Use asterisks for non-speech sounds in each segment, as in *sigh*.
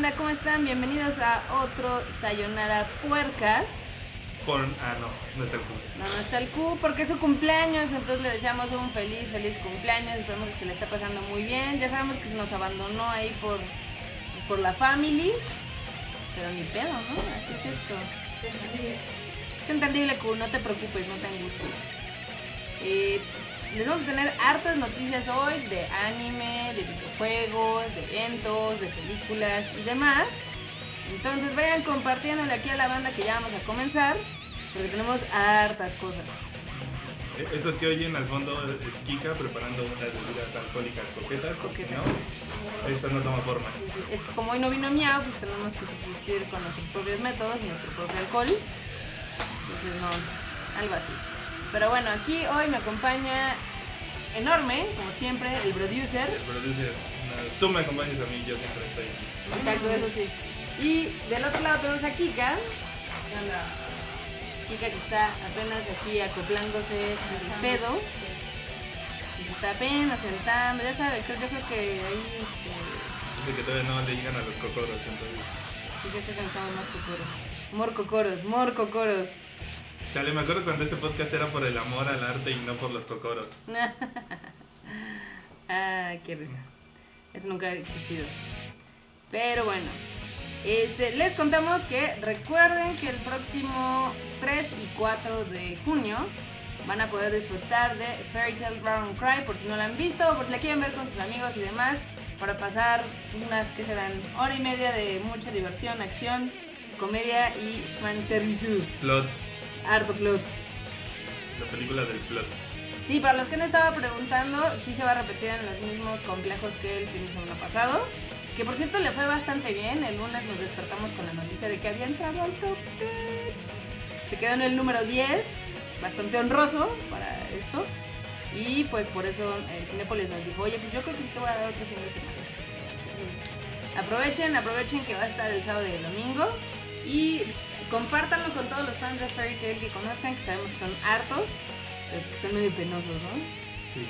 ¿Cómo están? Bienvenidos a otro Sayonara Puercas. Con. Ah, no, no está el Q. No, no está el Q porque es su cumpleaños, entonces le deseamos un feliz, feliz cumpleaños. Esperemos que se le esté pasando muy bien. Ya sabemos que se nos abandonó ahí por, por la family. Pero ni pedo, ¿no? Así es esto. Es entendible, Q, no te preocupes, no te angusties. Eh, les vamos a tener hartas noticias hoy de anime, de videojuegos, de eventos, de películas y demás. Entonces vayan compartiéndole aquí a la banda que ya vamos a comenzar, porque tenemos hartas cosas. Eh, Eso que oyen al fondo es Kika preparando unas bebidas alcohólicas coquetas. Coquetas. ¿no? Esto no toma forma. Sí, sí, Es que como hoy no vino Miau, pues tenemos que subsistir con nuestros propios métodos, nuestro propio alcohol. Entonces no, algo así. Pero bueno, aquí hoy me acompaña enorme, como siempre, el producer. El producer, no, tú me acompañas a mí, yo siempre estoy. Exacto, eso sí. Y del otro lado tenemos a Kika. Kika que está apenas aquí acoplándose al pedo. Está apenas sentando, ya sabes, creo, yo creo que ahí este, Dice que todavía no le llegan a los cocoros, entonces. Kika está cansado más cocoros. Morcocoros, morcocoros. Chale, me acuerdo cuando este podcast era por el amor al arte y no por los cocoros. Ay, *laughs* qué risa. Eso nunca ha existido. Pero bueno, este, les contamos que recuerden que el próximo 3 y 4 de junio van a poder disfrutar de Fairy Tail Round Cry por si no la han visto o por si la quieren ver con sus amigos y demás para pasar unas que serán hora y media de mucha diversión, acción, comedia y fanservice. Plot, Harto plot. la película del plot. Sí, para los que no estaba preguntando, sí se va a repetir en los mismos complejos que el fin de semana pasado. Que por cierto le fue bastante bien. El lunes nos despertamos con la noticia de que había entrado al top 10. Se quedó en el número 10, bastante honroso para esto. Y pues por eso eh, Cinépolis nos dijo, oye, pues yo creo que sí te voy a dar otro fin de semana. Entonces, aprovechen, aprovechen que va a estar el sábado y el domingo. Y compártanlo con todos los fans de Fairy Tail que conozcan, que sabemos que son hartos, pero que son medio penosos, ¿no? Sí.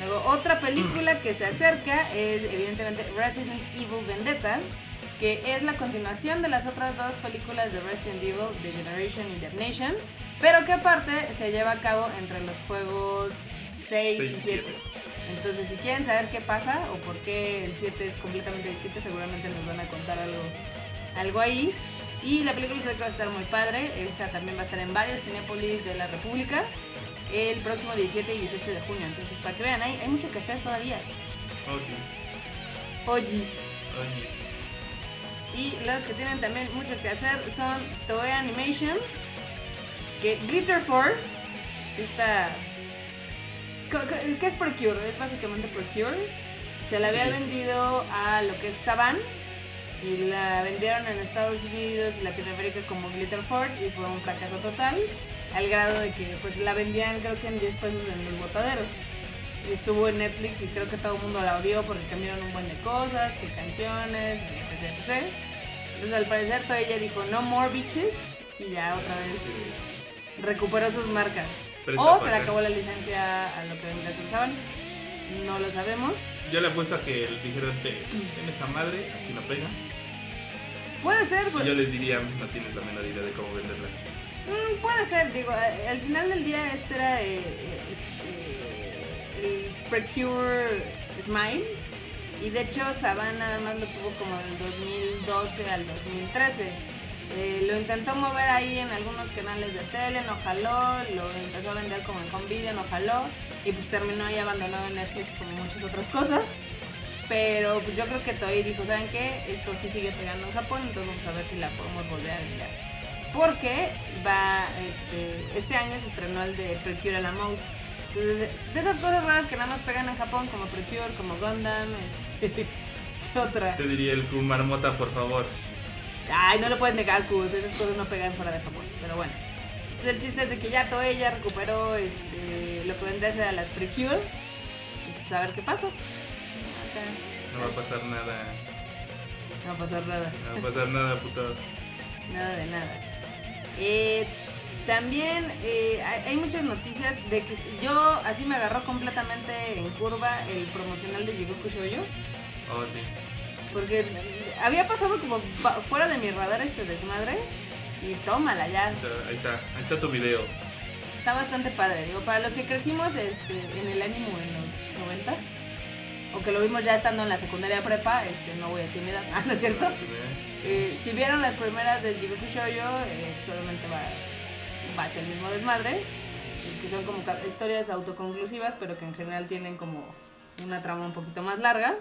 Luego, otra película que se acerca es evidentemente Resident Evil Vendetta, que es la continuación de las otras dos películas de Resident Evil, The Generation y Dead Nation, pero que aparte se lleva a cabo entre los juegos 6 Seis y y 7. siete. Entonces, si quieren saber qué pasa o por qué el 7 es completamente distinto, seguramente nos van a contar algo, algo ahí. Y la película que va a estar muy padre. Esa también va a estar en varios Cinépolis de la República el próximo 17 y 18 de junio. Entonces, para que vean, hay, hay mucho que hacer todavía. Sí. Oyis. Oye. Y los que tienen también mucho que hacer son Toei Animations, que Glitter Force, esta... ¿Qué es Procure? Es básicamente Procure. Se la había Sí. vendido a lo que es Saban y la vendieron en Estados Unidos y Latinoamérica como Glitter Force y fue un fracaso total, al grado de que pues la vendían creo que en 10 pesos en los botaderos. Y estuvo en Netflix y creo que todo el mundo la vio porque cambiaron un buen de cosas, que canciones, etc, etc. Entonces al parecer Toei ya dijo no more bitches y ya otra vez recuperó sus marcas. O se le acabó la licencia a lo que vendría a ser Saban. No lo sabemos. Yo le apuesto a que el dijeron, "Te- en esta madre, aquí no pega. Puede ser, pues, yo les diría, no tienes la menor idea de cómo venderla. Mm, puede ser, digo, a- al final del día este era eh, este, el Precure Smile y de hecho Saban nada más lo tuvo como del 2012 al 2013. Eh, lo intentó mover ahí en algunos canales de tele, no jaló, lo empezó a vender como en Convidia, no jaló y pues terminó ahí abandonado en Netflix como muchas otras cosas. Pero pues yo creo que Toei dijo, ¿saben qué? Esto sí sigue pegando en Japón, entonces vamos a ver si la podemos volver a vender. Porque va, este, este año se estrenó el de Precure a la Mode. Entonces, de esas cosas raras que nada más pegan en Japón, como Precure, como Gundam, este, *laughs* ¿qué otra? Te diría el Q Marmota, por favor. Ay, no le puedes negar, Q, esas cosas no pegan fuera de Japón, pero bueno. Entonces el chiste es de que ya Toei ya recuperó este, lo que vendría a ser a las Precure. Pues a ver qué pasa. No va a pasar nada. no va a pasar nada. No va a pasar nada, puto. Nada de nada. Eh, también eh, hay, muchas noticias de que yo así me agarró completamente en curva el promocional de Jigoku Shoujo. Oh, sí. Porque había pasado como fuera de mi radar este desmadre. Y tómala ya. Ahí está, ahí está, ahí está tu video. Está bastante padre. Digo, para los que crecimos este, en el ánimo en los noventas. O que lo vimos ya estando en la secundaria prepa. Este, no voy a decir mi edad. *laughs* ¿no es cierto? Eh, si vieron las primeras de Jigoku Shoujo, eh, solamente va, va a ser el mismo desmadre, eh, que son como historias autoconclusivas, pero que en general tienen como una trama un poquito más larga.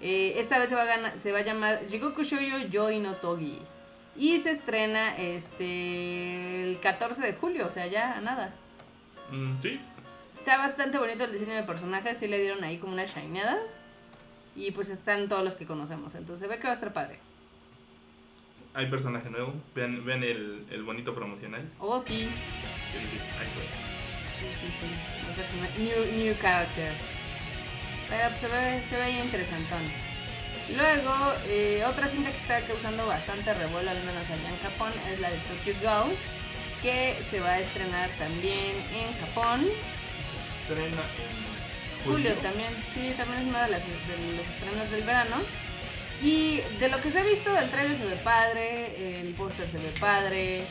Eh, esta vez se va, a gana- se va a llamar Jigoku Shoujo Yoi no Togi. Y se estrena este el 14 de julio, o sea, ya nada. Mm, sí, Está bastante bonito el diseño de personajes, sí le dieron ahí como una shineada. Y pues están todos los que conocemos, entonces se ve que va a estar padre. hay personaje nuevo. Vean, vean el, el bonito promocional. Oh, sí, Que dices, ay, güey. Sí, sí, sí. New, new character. Pero pues, se ve, se ve ahí interesantón. Luego, eh, otra cinta que está causando bastante revuelo, al menos allá en Japón, es la de Tokyo Go, que se va a estrenar también en Japón. Estrena en Julio, julio. también, sí, también es uno de, las, de los estrenos del verano. Y de lo que se ha visto, el trailer se ve padre, el póster se ve padre,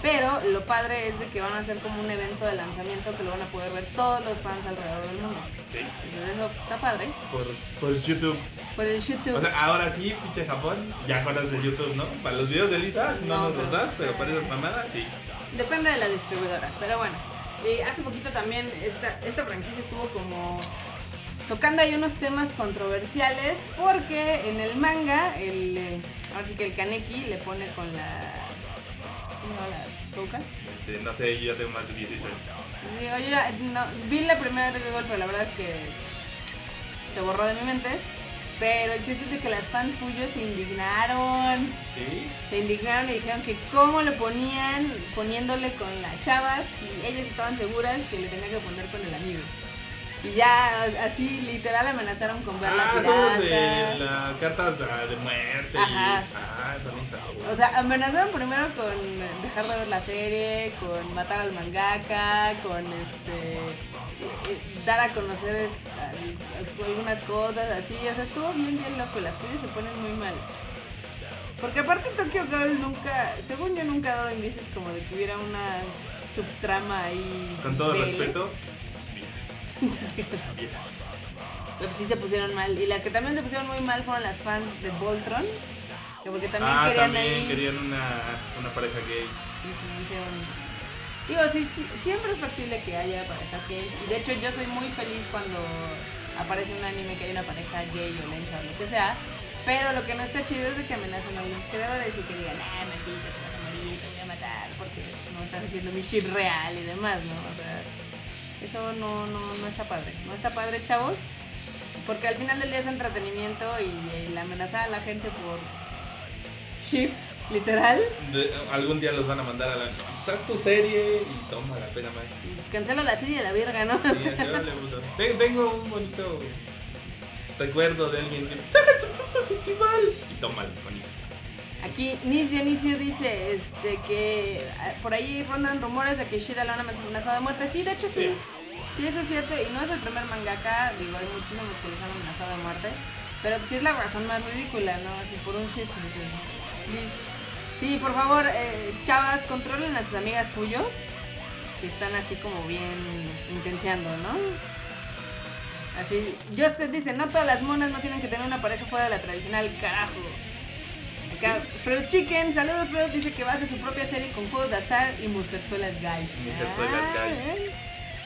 pero lo padre es de que van a hacer como un evento de lanzamiento que lo van a poder ver todos los fans alrededor del mundo. Sí, Entonces eso está padre. por, por YouTube. Por el YouTube. O sea, ahora sí, pinche Japón, ya conoces YouTube, ¿no? Para los videos de Lisa no, No, nos los das, pero para esas mamadas sí. Depende de la distribuidora, pero bueno. Eh, hace poquito también esta, esta franquicia estuvo como tocando ahí unos temas controversiales porque en el manga, el, eh, ahora sí que el Kaneki le pone con la... ¿Cómo la boca? Este, no sé, yo ya tengo más de 16 años. Digo, yo ya no, vi la primera de Google, pero la verdad es que pff, se borró de mi mente. Pero el chiste es de que las fans suyos se indignaron. ¿Sí? Se indignaron y dijeron que cómo le ponían poniéndole con la chava si ellas estaban seguras que le tenía que poner con el amigo. Y ya así literal amenazaron con ver la Ah, son los de cartas de, de muerte Ajá. y... Ah. O sea, amenazaron primero con dejar de ver la serie, con matar al mangaka, con este eh, dar a conocer este, al- algunas cosas así. O sea, estuvo bien, bien loco. Las series se ponen muy mal. Porque aparte Tokyo Girl nunca, según yo nunca ha dado indicios como de que hubiera una subtrama ahí. Con todo BL. respeto, Pero sí se pusieron mal. Y las que también se pusieron muy mal fueron las fans de Voltron. Que porque también ah, querían también ahí. querían una, una pareja gay. Y dijeron- Digo, sí, sí, siempre es factible que haya parejas gay. Y de hecho, yo soy muy feliz cuando aparece un anime que hay una pareja gay o lencha o lo que sea. Pero lo que no está chido es de que amenacen a los creadores y que digan, ah, mentira, te vas a morir, te voy a matar, porque no estás haciendo mi ship real y demás, ¿no? O sea, eso no, no, no está padre. No está padre, chavos. Porque al final del día es entretenimiento y, y la amenazar a la gente por ships, literal. De- algún día los van a mandar a la... ¿Sabes tu serie? Y toma la pena más. Cancelo la serie de la verga, ¿no? Sí. Ten- Tengo un bonito recuerdo de alguien que... ¡Sacan su propio festival! Y tómalo, bonito. Aquí Nis Dionisio dice este que ah, por ahí rondan rumores de que Shira lo van a amenazado de muerte. Sí, de hecho sí. Sí. Sí, eso es cierto. Y no es el primer mangaka, digo, hay muchísimos que les han amenazado de muerte. Pero sí es la razón más ridícula, ¿no? Así por un dices, Please. Sí, por favor, eh, chavas, controlen a sus amigas tuyos. Que están así como bien intenciando, ¿no? Así, Justin dice, no todas las monas no tienen que tener una pareja fuera de la tradicional, carajo. Fruit Chicken, saludos Fruit, dice que va a hacer su propia serie con juegos de azar y mujerzuelas gay. Mujerzuelas Ah, gay. ¿ven?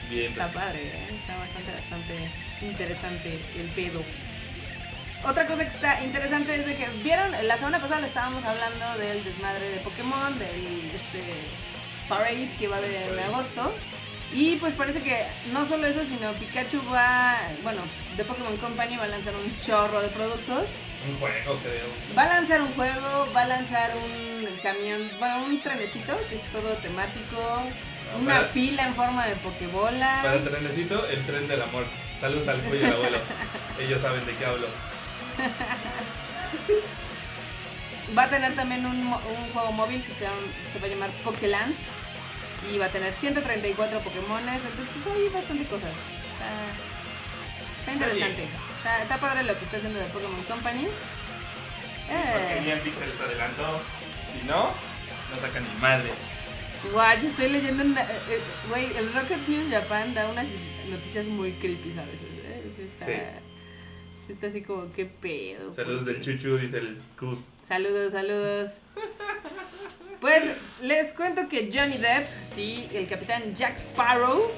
Bien. Está padre, ¿eh? está bastante, bastante interesante el pedo. Otra cosa que está interesante es de que, ¿vieron? La semana pasada le estábamos hablando del desmadre de Pokémon, del este, parade que va a haber en agosto. Y pues parece que no solo eso, sino Pikachu va, bueno, de Pokémon Company va a lanzar un chorro de productos. Un juego, creo. Va a lanzar un juego, va a lanzar un camión, bueno, un trenecito que es todo temático, una para- pila en forma de Pokébola. Para el trenecito, el tren del amor. Saludos al cuello del abuelo. *laughs* Ellos saben de qué hablo. Va a tener también un, un juego móvil que se, llama- se va a llamar Pokéland. Y va a tener 134 Pokémones. Entonces, pues hay bastante cosas. Está, está interesante. Está, está padre lo que está haciendo de Pokémon Company. Porque Eh. Se les adelantó. Si no, no sacan ni madre. Guay, estoy leyendo. una- eh, eh, Güey, el Rocket News Japan da unas noticias muy creepy a veces. ¿eh? Sí está, Sí. está así como, ¿qué pedo? Saludos ¿Por del? Chuchu, dice el Q. Saludos, saludos. Pues les cuento que Johnny Depp, sí, el capitán Jack Sparrow,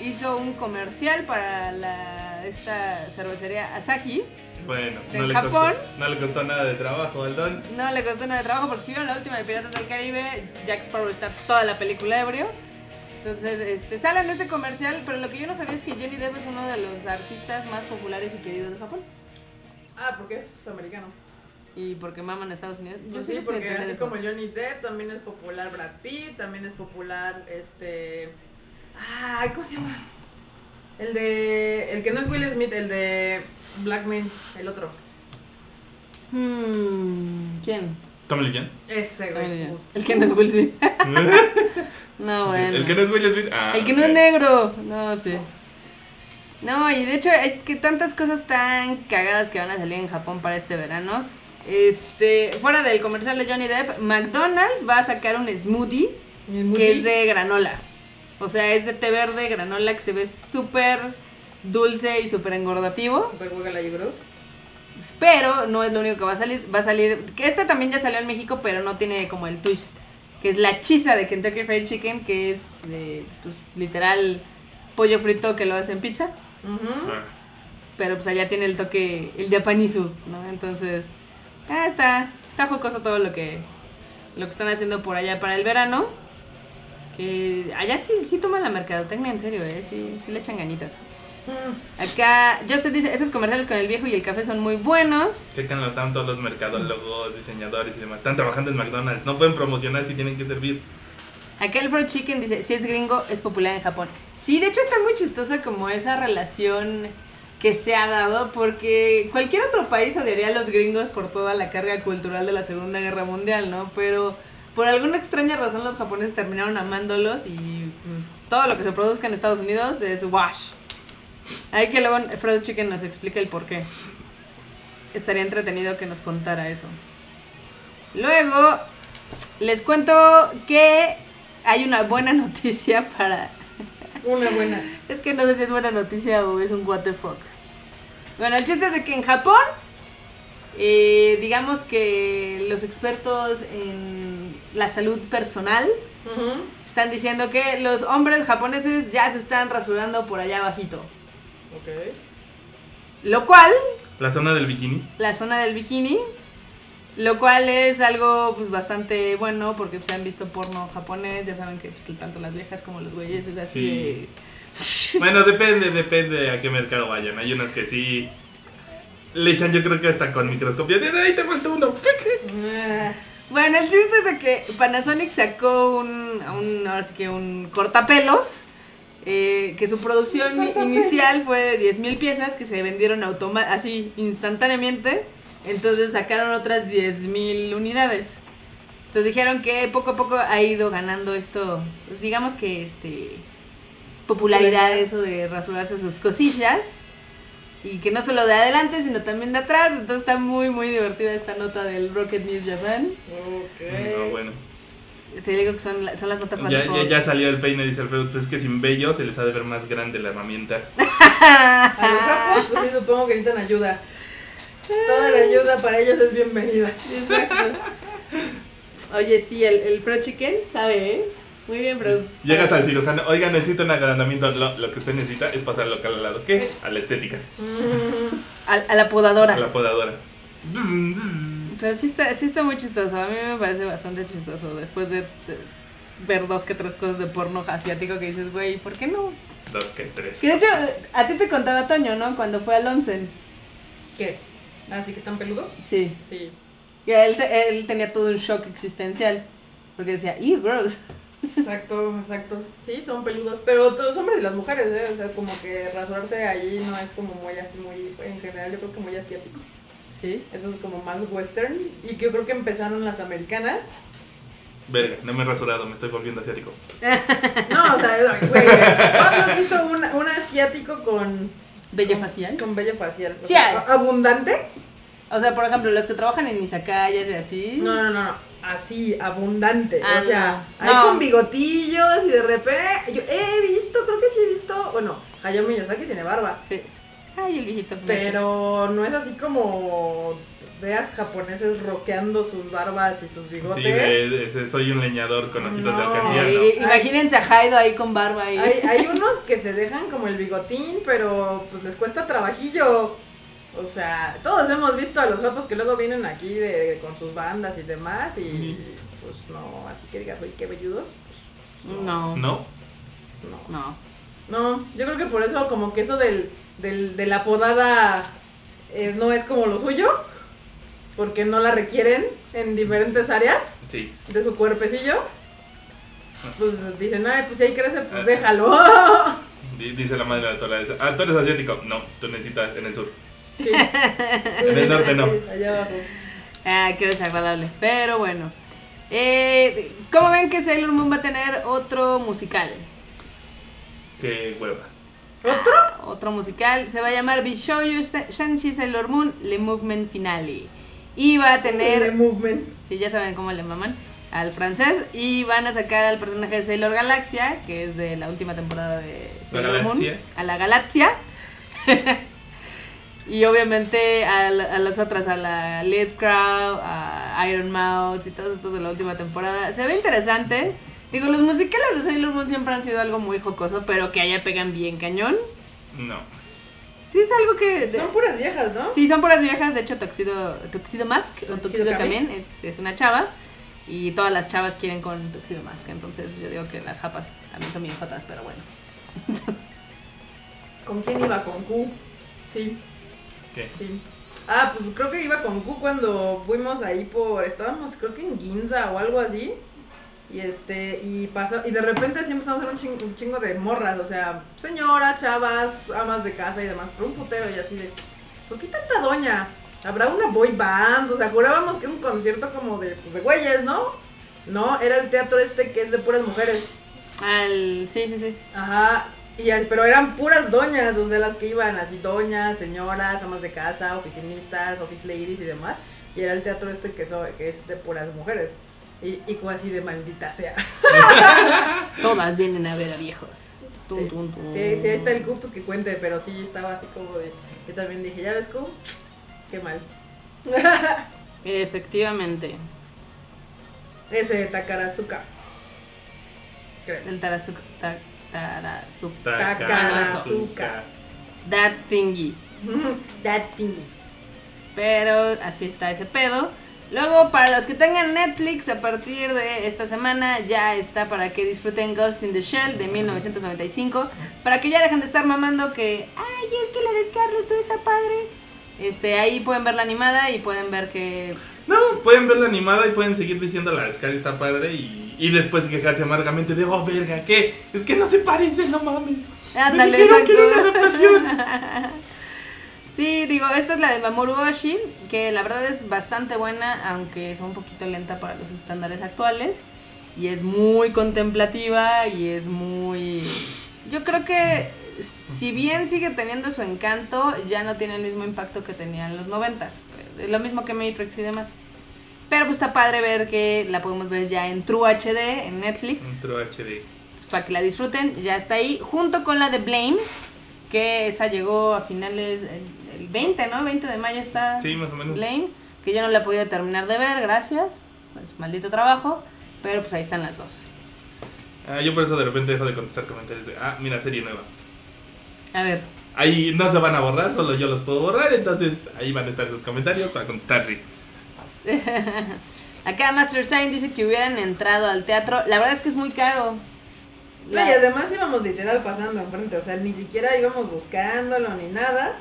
hizo un comercial para la, esta cervecería Asahi. Bueno, ¿En no le, Japón? costó, no le costó nada de trabajo al Don. No le costó nada de trabajo porque si vieron la última de Piratas del Caribe, Jack Sparrow está toda la película ebrio. Entonces, este, sale en este comercial, pero lo que yo no sabía es que Johnny Depp es uno de los artistas más populares y queridos de Japón. Ah, porque es americano. Y porque maman a Estados Unidos. Yo Pues sí, porque entendí así eso. como Johnny Depp, también es popular Brad Pitt, también es popular este... Ay, ¿cómo se llama? El de... El que no es Will Smith, el de Black Man, el otro. Hmm, ¿Quién? Tommy Lee Jones. Ese, güey. Jones. El que no es Will Smith. *laughs* No, bueno. El que no es Will Smith. Ah, El que no es negro. No sé. No, y de hecho hay que tantas cosas tan cagadas que van a salir en Japón para este verano. Este, fuera del comercial de Johnny Depp, McDonald's va a sacar un smoothie que es de granola. O sea, es de té verde, granola que se ve súper dulce y súper engordativo. Super Guacala y Gross. Pero no es lo único que va a salir. Va a salir. Que este también ya salió en México, pero no tiene como el twist. Que es la chisa de Kentucky Fried Chicken, que es eh, pues, literal pollo frito que lo hacen pizza. Ujú. Ah, Pero pues allá tiene el toque, el japanizu, ¿no? Entonces, ah, está, está jocoso todo lo que, lo que están haciendo por allá para el verano. Que allá sí, sí toman la mercadotecnia en serio, ¿eh? Sí, sí le echan ganitas. Mm. Acá, Justin dice, esos comerciales con el viejo y el café son muy buenos. Chécanlo tanto los mercadólogos, diseñadores y demás. Están trabajando en McDonald's. No pueden promocionar si tienen que servir. Acá el fried chicken dice, si es gringo, es popular en Japón. Sí, de hecho está muy chistosa como esa relación que se ha dado, porque cualquier otro país odiaría a los gringos por toda la carga cultural de la Segunda Guerra Mundial, ¿no? Pero por alguna extraña razón los japoneses terminaron amándolos y pues, todo lo que se produzca en Estados Unidos es wash. Hay que luego Fried Chicken nos explique el por qué. Estaría entretenido que nos contara eso. Luego, les cuento que hay una buena noticia para... *laughs* Una buena. Es que no sé si es buena noticia o es un what the fuck. Bueno, el chiste es de que en Japón, eh, digamos que los expertos en la salud personal están diciendo que los hombres japoneses ya se están rasurando por allá abajito. Ok. Lo cual La zona del bikini. la zona del bikini, lo cual es algo pues bastante bueno porque pues, se han visto porno japonés, ya saben que pues, tanto las viejas como los güeyes es así. *laughs* Bueno, depende, depende a qué mercado vayan. Hay unos que sí le echan, yo creo que hasta con microscopio. ¡De ahí te falta uno! *laughs* Bueno, el chiste es de que Panasonic sacó un, un ahora sí que un cortapelos. eh, que su producción inicial fue de 10.000 piezas que se vendieron automa así instantáneamente. Entonces sacaron otras 10.000 unidades. Entonces dijeron que poco a poco ha ido ganando esto, pues digamos que este popularidad eso de rasurarse sus cosillas. Y que no solo de adelante, sino también de atrás. Entonces está muy, muy divertida esta nota del Rocket News Japan. ok. No, bueno. Te digo que son, son las notas más Ya, ya, ya salió el peine, dice Alfredo. Pues es que sin vello se les ha de ver más grande la herramienta. *laughs* A los japos, pues sí, supongo que necesitan ayuda. Toda la ayuda para ellos es bienvenida. Exacto. Oye, sí, el, el Fro Chicken, ¿sabe? Muy bien, bro. Llegas al cirujano, oiga, necesito un agrandamiento. Lo, lo que usted necesita es pasar local al lado. ¿Qué? A la estética, A, a la podadora. a la podadora. Pero sí está, sí está muy chistoso. A mí me parece bastante chistoso. Después de, de ver dos que tres cosas de porno asiático que dices, güey, ¿por qué no? Dos que tres. Que de hecho, a ti te contaba Toño, ¿no? Cuando fue al Onsen. ¿Qué? ¿Así que están peludos? Sí. Sí. Y él, te- él tenía todo un shock existencial. Porque decía, ¡ew, gross! Exacto, exacto. Sí, son peludos. Pero todos los hombres y las mujeres, ¿eh? O sea, como que rasurarse ahí no es como muy así, muy. En general, yo creo que muy asiático. Sí. Eso es como más western. Y que yo creo que empezaron las americanas. Verga, no me he rasurado, me estoy volviendo asiático. *laughs* No, o sea, güey. ¿Cuándo has visto un, un asiático con. Bello con- facial. Con bello facial. O Sí sea, hay. a- abundante. O sea, por ejemplo, los que trabajan en izakayas y así. No, no, no, no. Así, abundante. Ah, o sea, no. ahí No. con bigotillos y de repente. Yo he visto, creo que sí he visto. Bueno, Hayao Miyazaki tiene barba. Sí. Ay, el viejito. Pero no es así como veas japoneses roqueando sus barbas y sus bigotes. Sí, de- de- soy un leñador con ojitos de No. alcancía, imagínense a Haido ahí con barba y... Hay, hay unos que se dejan como el bigotín, pero pues les cuesta trabajillo. O sea, todos hemos visto a los japos que luego vienen aquí de, con sus bandas y demás y pues no, así que digas, oye, qué velludos. Pues, No, no, ¿No? no. No, yo creo que por eso como que eso del, del, de la podada eh, no es como lo suyo, porque no la requieren en diferentes áreas Sí. de su cuerpecillo. Pues dicen, ay, pues si ahí crece, pues Ah. déjalo. Di- Dice la madre de la Torah. Ah, tú eres asiático. No, tú necesitas en el sur. Sí. *laughs* En el norte no. Allá abajo. Ah, qué desagradable. Pero bueno. Eh, ¿Cómo ven que Sailor Moon va a tener otro musical? Qué hueva. ¿Otro? Ah, otro musical. Se va a llamar Bishoujo Shanshi Sailor Moon Le Movement Finale. Y va a The tener... movement. Sí, ya saben cómo le maman al francés. Y van a sacar al personaje de Sailor Galaxia, que es de la última temporada de Sailor Moon. Galaxia. A la Galaxia. *laughs* y obviamente a, la- a las otras, a la Lead Crowd, a Iron Mouse y todos estos de la última temporada. Se ve interesante. Digo, los musicales de Sailor Moon siempre han sido algo muy jocoso, pero que allá pegan bien cañón. No. Sí, es algo que... Son puras viejas, ¿no? Sí, son puras viejas. De hecho, Tuxedo, Tuxedo Mask o Kami. también es, es una chava. Y todas las chavas quieren con Tuxedo Mask. Entonces, yo digo que las japas también son bien jotas, pero bueno. ¿Con quién iba? Con Q. Sí, ¿Qué? sí. Ah, pues creo que iba con Q cuando fuimos ahí por. Estábamos, creo que en Ginza o algo así. Y este, y pasó, y de repente así empezamos a ver un chingo, un chingo de morras, o sea, señoras, chavas, amas de casa y demás, pero un putero y así de, ¿por qué tanta doña? ¿Habrá una boy band? O sea, jurábamos que un concierto como de, pues, de güeyes, ¿no? No, era el teatro este que es de puras mujeres. Al, sí, sí, sí. Ajá, y, pero eran puras doñas, o sea, las que iban así, doñas, señoras, amas de casa, oficinistas, office ladies y demás. Y era el teatro este que, so- que es de puras mujeres. Y, y como así de maldita sea. *laughs* Todas vienen a ver a viejos. Tum, Sí. tum, tum. Sí, sí, ahí está el Q, pues que cuente, pero sí estaba así como de. Yo también dije, ¿ya ves Q? Qué mal. *laughs* Efectivamente. Ese Takarazuka. Creo. El Tarazuka. Ta, Takarazuka. that thingy. *laughs* That thingy. Pero así está ese pedo. Luego, para los que tengan Netflix, a partir de esta semana ya está para que disfruten Ghost in the Shell de 1995. Para que ya dejen de estar mamando que, ay, es que la de Scarlett todo está padre. Este, ahí pueden ver la animada y pueden ver que No, pueden ver la animada y pueden seguir diciendo la Sky está padre y, y después quejarse amargamente de, oh, verga, ¿qué? Es que no se parecen, no mames. Ándale, Me dijeron que era una adaptación. *laughs* Sí, digo, esta es la de Mamoru Oshii, que la verdad es bastante buena, aunque es un poquito lenta para los estándares actuales. Y es muy contemplativa y es muy... Yo creo que si bien sigue teniendo su encanto, ya no tiene el mismo impacto que tenía en los noventas. Es lo mismo que Matrix y demás. Pero pues está padre ver que la podemos ver ya en True HD, en Netflix. Intro HD. Pues, para que la disfruten, ya está ahí, junto con la de Blame, que esa llegó a finales, el el 20, ¿no? 20 de mayo está Sí, más o menos. Blame, que yo no la he podido terminar de ver, gracias, pues maldito trabajo, pero pues ahí están las dos. Ah, yo por eso de repente dejo de contestar comentarios de, ah, mira, serie nueva. A ver, Ahí no se van a borrar, solo yo los puedo borrar, entonces ahí van a estar esos comentarios para contestarse. *laughs* acá Master Stein dice que hubieran entrado al teatro, la verdad es que es muy caro. No, y además íbamos literal pasando enfrente, o sea, ni siquiera íbamos buscándolo ni nada,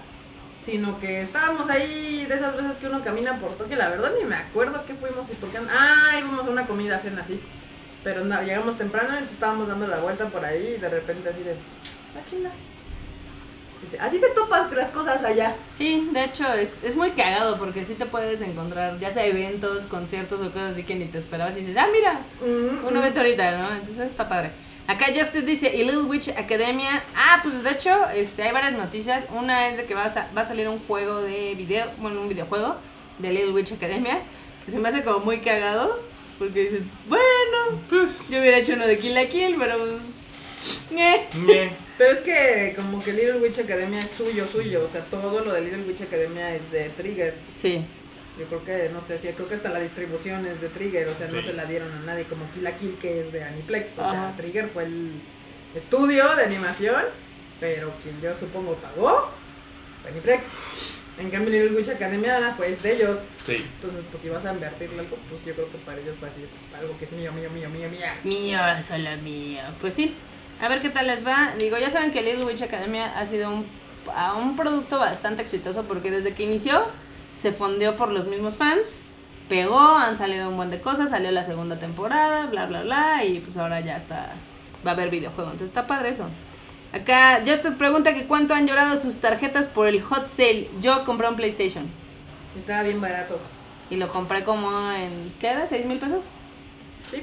sino que estábamos ahí de esas veces que uno camina por toque, la verdad ni me acuerdo qué fuimos y qué. Ah, íbamos a una comida, cena así. Pero no, llegamos temprano, entonces estábamos dando la vuelta por ahí y de repente así de. Ah. Así te- topas las cosas allá. Sí, de hecho es, es muy cagado porque sí te puedes encontrar ya sea eventos, conciertos o cosas así que ni te esperabas y dices, ah, mira, Mm, Un mm. evento ahorita, ¿no? Entonces está padre. Acá Justice dice, y Little Witch Academia. Ah, pues de hecho, este, hay varias noticias. Una es de que va a, sa- va a salir un juego de video, bueno, un videojuego de Little Witch Academia, que se me hace como muy cagado, porque dices, bueno, Pues, yo hubiera hecho uno de Kill la Kill, pero pues, ñe. Pero es que como que Little Witch Academia es suyo, suyo. O sea, todo lo de Little Witch Academia es de Trigger. Sí, Yo creo que, no sé, sí, creo que hasta la distribución es de Trigger. O sea, no se la dieron a nadie como Kill la Kill que es de Aniplex. O Ajá. sea, Trigger fue el estudio de animación. Pero quien yo supongo pagó fue Aniplex. En cambio, Little Witch Academia fue de ellos. Sí. Entonces, pues si vas a invertirle algo, pues yo creo que para ellos fue así. Algo que es mío, mío, mío, mío, mío. Mía, solo mía. Pues sí. A ver qué tal les va. Digo, ya saben que Little Witch Academia ha sido un, a un producto bastante exitoso porque desde que inició se fondeó por los mismos fans. Pegó, han salido un buen de cosas, salió la segunda temporada, bla, bla, bla. Y pues ahora ya está. Va a haber videojuego. Entonces está padre eso. Acá Justin pregunta que cuánto han llorado sus tarjetas por el hot sale. Yo compré un PlayStation. Estaba bien barato. Y lo compré como en. ¿Qué era? ¿6 mil pesos? Sí.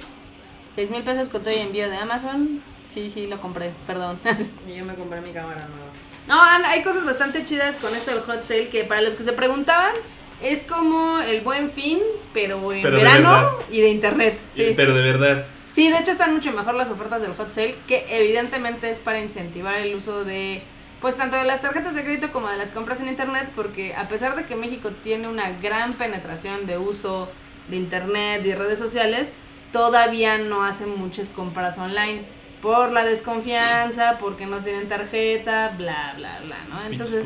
6 mil pesos con todo y envío de Amazon. Sí, sí, lo compré, perdón. Y yo me compré mi cámara nueva. no, hay cosas bastante chidas con esto del hot sale que para los que se preguntaban es como el buen fin, pero en Pero verano y de internet. Sí. Pero de verdad. sí, de hecho están mucho mejor las ofertas del hot sale que evidentemente es para incentivar el uso de pues tanto de las tarjetas de crédito como de las compras en internet porque a pesar de que México tiene una gran penetración de uso de internet y redes sociales, todavía no hacen muchas compras online por la desconfianza, porque no tienen tarjeta, bla, bla, bla, ¿no? Entonces,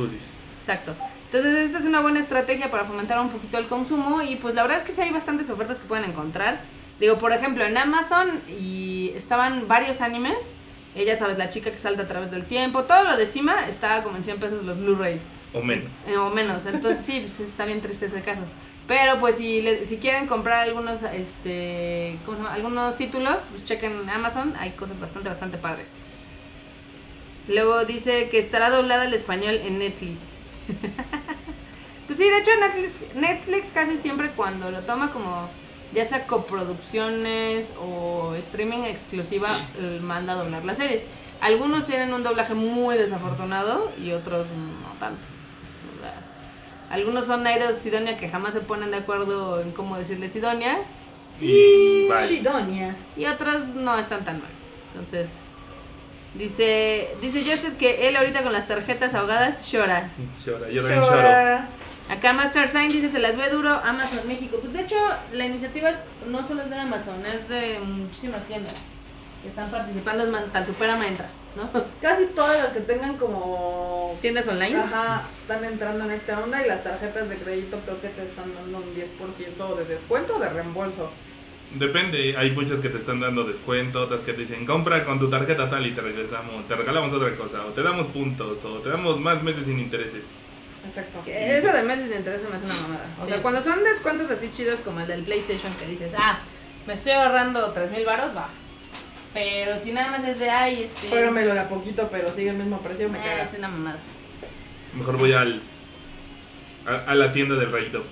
exacto. Entonces, esta es una buena estrategia para fomentar un poquito el consumo y pues la verdad es que sí hay bastantes ofertas que pueden encontrar. Digo, por ejemplo, en Amazon y estaban varios animes. Ella sabes, la chica que salta a través del tiempo, todo lo de encima estaba como en 100 pesos los Blu-rays. O menos. Eh, o menos, entonces sí, pues está bien triste ese caso. Pero pues si, le- si quieren comprar algunos, este, ¿cómo se llama? Algunos títulos, pues chequen en Amazon, hay cosas bastante, bastante padres. Luego dice que estará doblada al español en Netflix. *laughs* pues sí, de hecho Netflix, Netflix casi siempre cuando lo toma como ya sea coproducciones o streaming exclusiva, manda a doblar las series. Algunos tienen un doblaje muy desafortunado y otros no tanto. O algunos son Nairo Sidonia que jamás se ponen de acuerdo en cómo decirle Sidonia Y bye. Shidonia. y otros no están tan mal. Entonces, dice dice Justin que él ahorita con las tarjetas ahogadas llora. Llora, llora. Llora. Acá Master Sign dice se las ve duro Amazon México. Pues de hecho la iniciativa no solo es de Amazon, es de muchísimas tiendas que están participando, es más hasta el Superama entra, ¿no? Casi todas las que tengan como Tiendas online. Ajá, están entrando en esta onda y las tarjetas de crédito creo que te están dando un 10% de descuento o de reembolso. Depende, hay muchas que te están dando descuento, otras que te dicen compra con tu tarjeta tal y te regresamos, te regalamos otra cosa, o te damos puntos, o te damos más meses sin intereses. Exacto. Que eso de meses de interés se me hace una mamada. O Sí. sea, cuando son descuentos así chidos como el del PlayStation que dices, ah, me estoy ahorrando 3 mil baros, va. Pero si nada más es de, ay, este... Págamelo de a poquito, pero sigue el mismo precio, me eh, es una mamada. Mejor voy al a, a la tienda del rayito.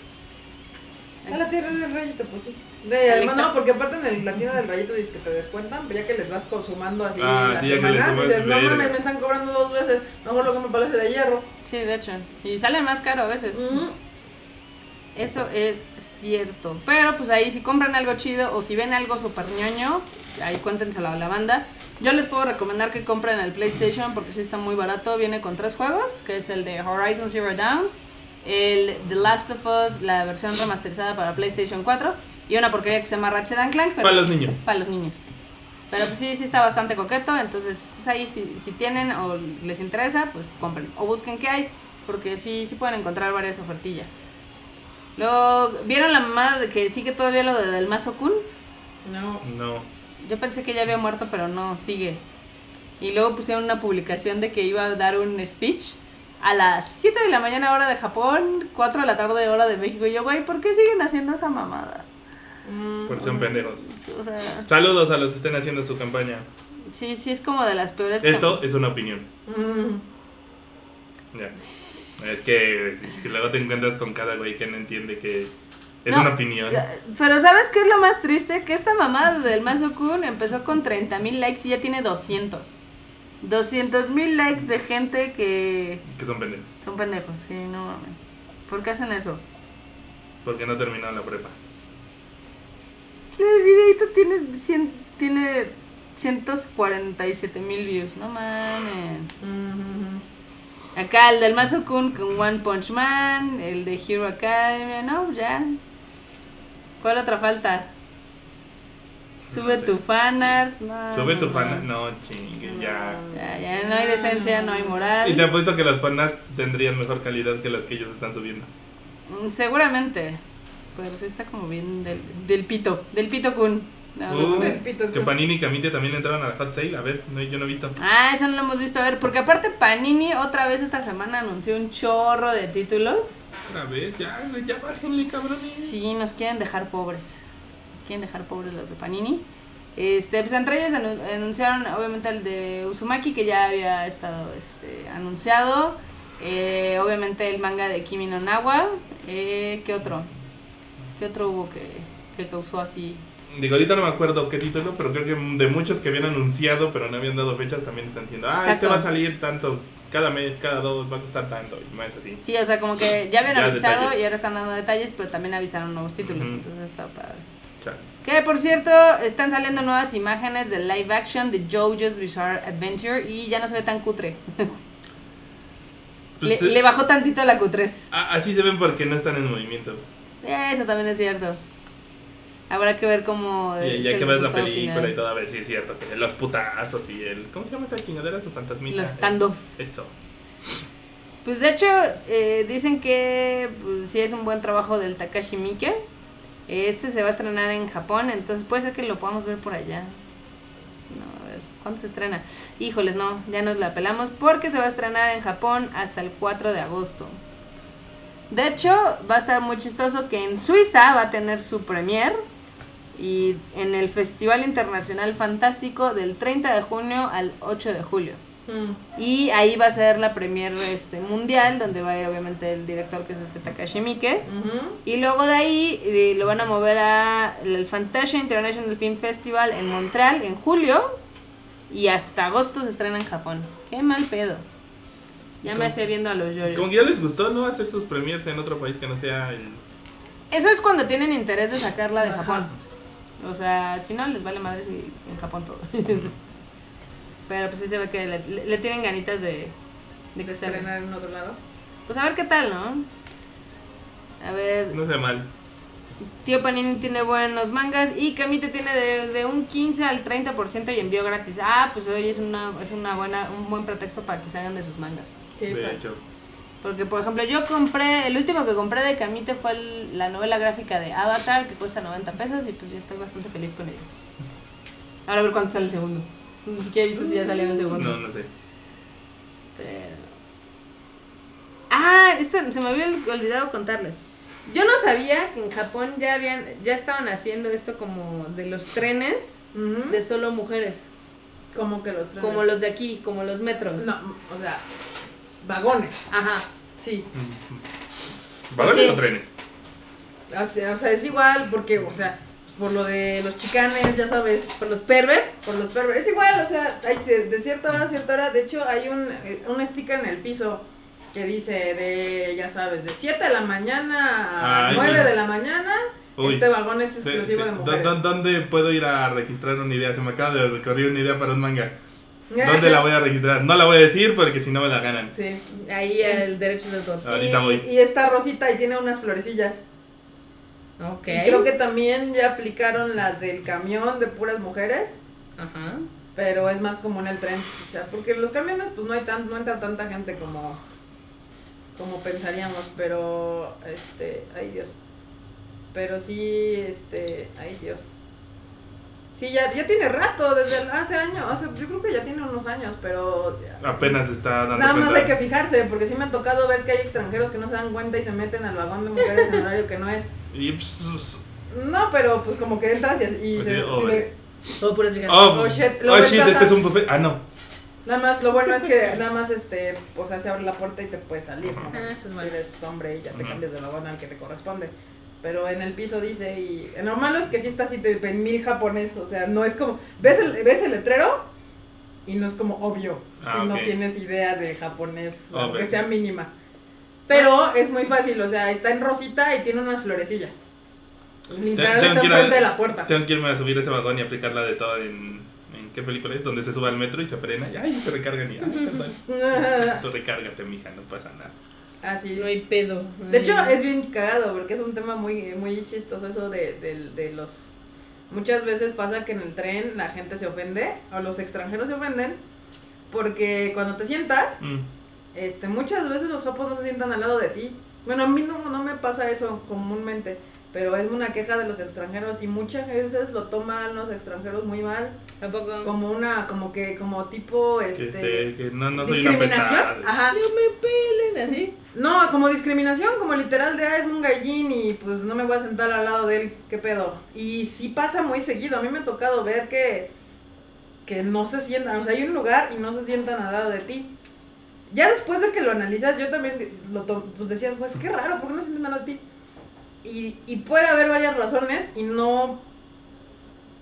A la tierra del rayito, pues sí. De, además, no, porque aparte en el- la tienda del rayito dice que te descuentan, pero ya que les vas consumando así Ah, las sí, ya que les dices, no mames, me están cobrando dos veces, mejor lo compro Palacio de Hierro. Sí, de hecho. Y sale más caro a veces. Eso es cierto. Pero pues ahí si compran algo chido o si ven algo super ñoño, ahí cuéntenselo a la banda. Yo les puedo recomendar que compren el PlayStation porque sí está muy barato. Viene con tres juegos, que es el de Horizon Zero Dawn, el The Last of Us, la versión remasterizada para PlayStation 4 y una porquería que se llama Ratchet and Clank. pero- Para los niños. Para los niños. Pero pues sí, sí está bastante coqueto, entonces pues ahí si, si tienen o les interesa, pues compren. O busquen qué hay, porque sí, sí pueden encontrar varias ofertillas. Luego, ¿vieron la mamada de que sigue todavía lo de del Mazo Kun? No. No. Yo pensé que ya había muerto, pero no, sigue. Y luego pusieron una publicación de que iba a dar un speech a las 7 de la mañana hora de Japón, 4 de la tarde hora de México. Y yo, güey, ¿por qué siguen haciendo esa mamada? Mm, Porque son pendejos. O sea, Saludos a los que estén haciendo su campaña. sí, sí es como de las peores. Esto es una opinión. mm. Ya. Es que luego te encuentras con cada güey que no entiende que es No, una opinión. Pero ¿sabes qué es lo más triste? Que esta mamada del Mazo Kun empezó con 30 mil likes y ya tiene 200. 200 mil likes de gente que Que son pendejos. son pendejos, sí, no mames. ¿Por qué hacen eso? Porque no terminó la prepa. El videito tiene, cien, tiene 147 mil views, no mames. Acá el del Mazo Kun con One Punch Man, el de Hero Academia, no, ya. ¿Cuál otra falta? Sube No sé. tu fanart. No, Sube no, tu no. fan. No, chingue, ya. Ya, ya no hay decencia, no hay moral. Y te apuesto que las fanarts tendrían mejor calidad que las que ellos están subiendo. Mm, Seguramente. Pero sí está como bien del, del pito. Del pito kun. No, Uh, del pito, que sí. Panini y Camite también entraron a la hot sale. A ver, no, yo no he visto. Ah, eso no lo hemos visto. A ver, porque aparte Panini otra vez esta semana anunció un chorro de títulos. A ver, ya, ya bájenle, cabrones. Sí, nos quieren dejar pobres. Nos quieren dejar pobres los de Panini. Este, pues entre ellos anu- anunciaron obviamente el de Uzumaki que ya había estado este, anunciado. Eh, obviamente el manga de Kimi no Nawa. Eh, ¿Qué otro? ¿Qué otro hubo que, que causó así? Digo, ahorita no me acuerdo qué título, pero creo que de muchos que habían anunciado, pero no habían dado fechas, también están diciendo, ah, este Exacto. va a salir tantos, cada mes, cada dos, va a costar tanto, y más así. Sí, o sea, como que ya habían Ya avisado detalles. y ahora están dando detalles, pero también avisaron nuevos títulos, entonces está padre. Chale. Que por cierto, están saliendo nuevas imágenes de live action de JoJo's Bizarre Adventure y ya no se ve tan cutre. Pues, le, eh, le bajó tantito la Q3. a- así se ven porque no están en movimiento. Eso también es cierto. Habrá que ver cómo. Y ya que ves la película final. y todo, a ver si es cierto que los putazos y el. ¿Cómo se llama esta chingadera? Su fantasmita. Los tandos. Eso. Pues de hecho, eh, dicen que pues, sí es un buen trabajo del Takashi Miike. Este se va a estrenar en Japón, entonces puede ser que lo podamos ver por allá. No, a ver, ¿cuándo se estrena? Híjoles, no, ya nos la pelamos porque se va a estrenar en Japón hasta el 4 de agosto. De hecho, va a estar muy chistoso que en Suiza va a tener su premier y en el Festival Internacional Fantástico del 30 de junio al 8 de julio. Mm. Y ahí va a ser la premier este, mundial, donde va a ir obviamente el director que es este Takashi Miike. Y luego de ahí eh, lo van a mover a el Fantasia International Film Festival en Montreal en julio. Y hasta agosto se estrena en Japón. Qué mal pedo. Ya me hacía viendo a los Como yoyos. que ya les gustó, ¿no? Hacer sus premiers en otro país que no sea el. Eso es cuando tienen interés de sacarla de Ajá. Japón. O sea, si no, les vale madre si en Japón todo. *laughs* Pero pues sí se ve que le, le- le tienen ganitas de, de De que estrenar en otro lado. Pues a ver qué tal, ¿no? A ver, No sea mal. Tío Panini tiene buenos mangas y Kamite tiene de, de un 15 al 30% y envío gratis. Ah, pues hoy es una es una buena un buen pretexto para que salgan de sus mangas. Sí, de pa- hecho. Porque por ejemplo, yo compré el último que compré de Kamite fue el- la novela gráfica de Avatar que cuesta 90 pesos y pues yo estoy bastante feliz con ella. Ahora a ver cuánto sale el segundo. Ni siquiera he visto si ya salió el segundo. No, no sé. Pero... Ah, esto se me había olvidado contarles. Yo no sabía que en Japón ya habían, ya estaban haciendo esto como de los trenes de solo mujeres, Como que los trenes. como los de aquí, como los metros. No, o sea, vagones. Ajá. Sí. ¿Vagones qué? o trenes? O sea, o sea, es igual porque, o sea, por lo de los chicanes, ya sabes, Por los perverts. por los perversos. Es igual, o sea, hay de, cierta hora a cierta hora. De hecho, hay un, eh, un sticker en el piso que dice de, ya sabes, de 7 de la mañana a Ay, 9 uy. de la mañana. Uy. Este vagón es exclusivo sí. de ¿Dó- mujeres. dó- ¿Dónde puedo ir a registrar una idea? Se me acaba de recorrer una idea para un manga. ¿Dónde la voy a registrar? No la voy a decir porque si no me la ganan. Sí. Ahí el derecho de autor. Ahorita voy. y está rosita y tiene unas florecillas. Ok. Y creo que también ya aplicaron la del camión de puras mujeres. Ajá. Pero es más común el tren. O sea, porque en los camiones pues no hay tan, no entra tanta gente como, como pensaríamos. Pero, este, ay Dios. Pero sí, este, ay Dios. Sí, ya, ya tiene rato, desde hace años, hace, yo creo que ya tiene unos años, pero Apenas está dando nada más cuenta. hay que fijarse, porque sí me ha tocado ver que hay extranjeros que no se dan cuenta y se meten al vagón de mujeres en horario que no es. Y, pss, No, pero pues como que entras y, y se... Pues Sí, sí oh, ve- Todo puras. Oh, Oh, shit, lo oh, shit, este es un buffet. Ah, no. Nada más, lo bueno es que nada más, este, o sea, se abre la puerta y te puedes salir, ¿no? Ah, eso es Si eres hombre y ya te Ujú. cambias de vagón al que te corresponde. Pero en el piso dice, y lo malo es que sí está así de en mil japonés, o sea, no es como, ves el, ves el letrero y no es como obvio, Ah, si no ok. tienes idea de japonés, Oh, aunque ves. sea mínima. Pero es muy fácil, o sea, está en rosita y tiene unas florecillas. Literal está enfrente de la puerta. Tengo que irme a subir ese vagón y aplicarla de todo en. ¿En qué película es? Donde se sube al metro y se frena y ay, se recargan y. Ay, perdón. *laughs* Tú recárgate, mija, no pasa nada. Así. No hay pedo. De hecho, es bien cagado porque es un tema muy, muy chistoso eso de, de, de los... Muchas veces pasa que en el tren la gente se ofende o los extranjeros se ofenden porque cuando te sientas, Mm. este, muchas veces los japos no se sientan al lado de ti. Bueno, a mí no, no me pasa eso comúnmente, pero es una queja de los extranjeros y muchas veces lo toman los extranjeros muy mal, Tampoco. como una, como que, como tipo, este... este, que no, no soy discriminación, ajá, No me pelen así. no, como discriminación, como literal de, ah, es un gallín y pues no me voy a sentar al lado de él, qué pedo. Y sí pasa muy seguido, a mí me ha tocado ver que, que no se sientan, o sea, hay un lugar y no se sientan al lado de ti. Ya después de que lo analizas, yo también lo to- pues decías, pues qué raro, ¿por qué no se sientan al lado de ti? Y, y puede haber varias razones y no,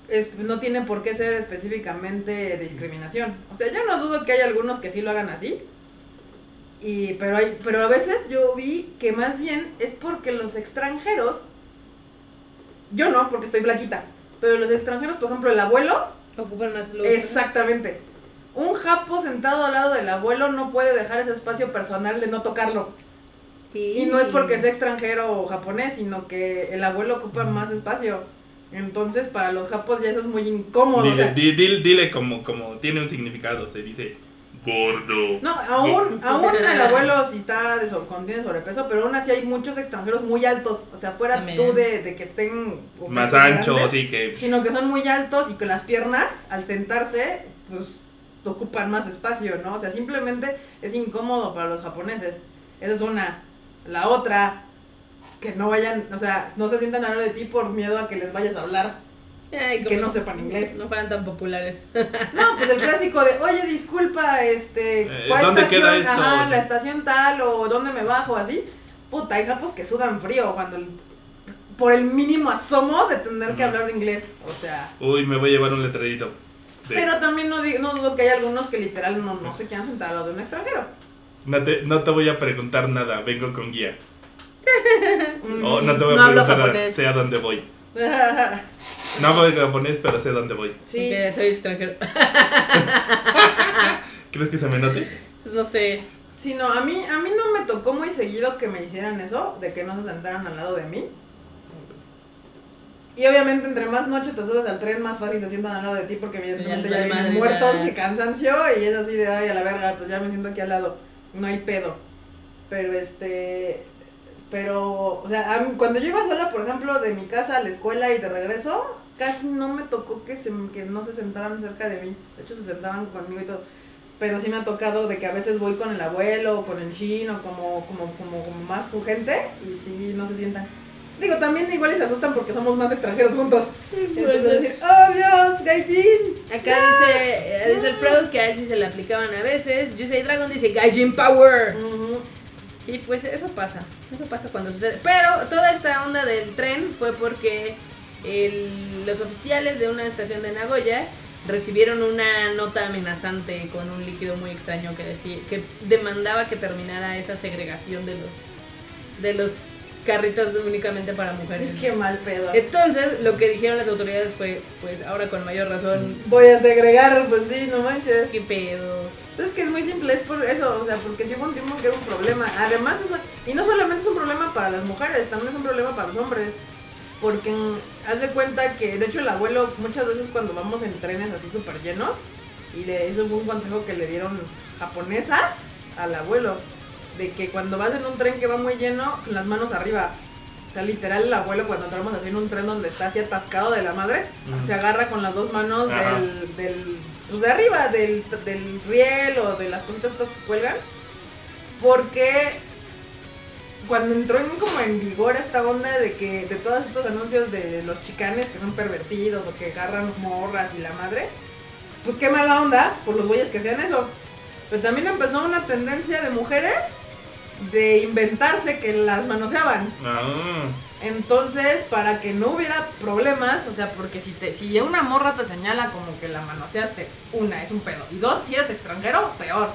es- no tiene por qué ser específicamente discriminación. O sea, yo no dudo que hay algunos que sí lo hagan así. Y, pero, hay, pero a veces yo vi que más bien es porque los extranjeros, yo no, porque estoy flaquita, pero los extranjeros, por ejemplo, el abuelo, Ocupan más luz. exactamente. Un japo sentado al lado del abuelo no puede dejar ese espacio personal de no tocarlo. Y no es porque sea extranjero o japonés, sino que el abuelo ocupa más espacio. Entonces, para los japos ya eso es muy incómodo. o Dile, sea, di- dile, dile como, como tiene un significado, se dice gordo. No, aún, aún el *laughs* abuelo sí está de sobre, con- tiene sobrepeso, pero aún así hay muchos extranjeros muy altos. O sea, fuera También. tú de, de que estén o Más que sean ancho, grandes, así que. Sino que son muy altos y con las piernas, al sentarse, pues ocupan más espacio, ¿no? O sea, simplemente es incómodo para los japoneses. Esa es una. La otra, que no vayan, o sea, no se sientan al lado de ti por miedo a que les vayas a hablar Ay, y que no sepan inglés. No fueran tan populares. *laughs* No, pues el clásico de, oye, disculpa, este, Eh, ¿cuál ¿dónde estación? queda esto? Ajá, la estación tal, o dónde me bajo, así. Puta, hay japos que sudan frío cuando, el- por el mínimo asomo de tener que hablar inglés, o sea. Uy, me voy a llevar un letrerito. de- Pero también no, digo, no dudo que hay algunos que literal no, no se quieran sentar al lado de un extranjero. No, te, no te voy a preguntar nada, vengo con guía. *laughs* O Mm. no te voy a No preguntar nada, sé a dónde voy. *laughs* No hablo japonés, pero sé a dónde voy. sí. Soy extranjero. *laughs* ¿Crees que se me note? Pues no sé. Sí, no, a mí, a mí no me tocó muy seguido que me hicieran eso, de que no se sentaran al lado de mí. Y obviamente entre más noche te subes al tren, más fácil se sientan al lado de ti porque evidentemente Ya ya, vienen muertos de cansancio y es así de, ay, a la verga, pues ya me siento aquí al lado. No hay pedo. Pero este... Pero, o sea, cuando yo iba sola, por ejemplo, de mi casa a la escuela y de regreso, casi no me tocó que, se, que no se sentaran cerca de mí. De hecho, se sentaban conmigo y todo. Pero sí me ha tocado de que a veces voy con el abuelo o con el chino, como, como, como, como más su gente, y sí, no se sientan. Digo, también igual se asustan porque somos más extranjeros juntos. Entonces decir, ¡Oh Dios, Gaijin! Acá dice, eh, dice el Freud que a él sí se le aplicaban a veces. Yusei Dragon dice Gaijin Power. Sí, pues eso pasa. Eso pasa cuando sucede. Pero toda esta onda del tren fue porque el- los oficiales de una estación de Nagoya recibieron una nota amenazante con un líquido muy extraño que decía que demandaba que terminara esa segregación de los de los carritos únicamente para mujeres. Qué mal pedo. Entonces, lo que dijeron las autoridades fue, pues ahora con mayor razón, Voy a segregar, pues sí, no manches. ¿qué pedo? Es que es muy simple, es por eso, o sea, porque hubo un tiempo que era un problema. Además, eso, y no solamente es un problema para las mujeres, también es un problema para los hombres. Porque haz de cuenta que, de hecho, el abuelo, muchas veces cuando vamos en trenes así súper llenos, y le, eso fue un consejo que le dieron japonesas al abuelo, de que cuando vas en un tren que va muy lleno, las manos arriba. O sea, literal, el abuelo cuando entramos así en un tren donde está así atascado de la madre, se agarra con las dos manos del, del, pues de arriba, del, del riel o de las cositas estas que cuelgan. Porque cuando entró en como en vigor esta onda de que de todos estos anuncios de los chicanes que son pervertidos o que agarran morras y la madre, pues qué mala onda por los güeyes que hacían eso. Pero también empezó una tendencia de mujeres de inventarse que las manoseaban. Ah, Entonces, para que no hubiera problemas, o sea, porque si te si una morra te señala como que la manoseaste, una, es un pedo. Y dos, si eres extranjero, peor.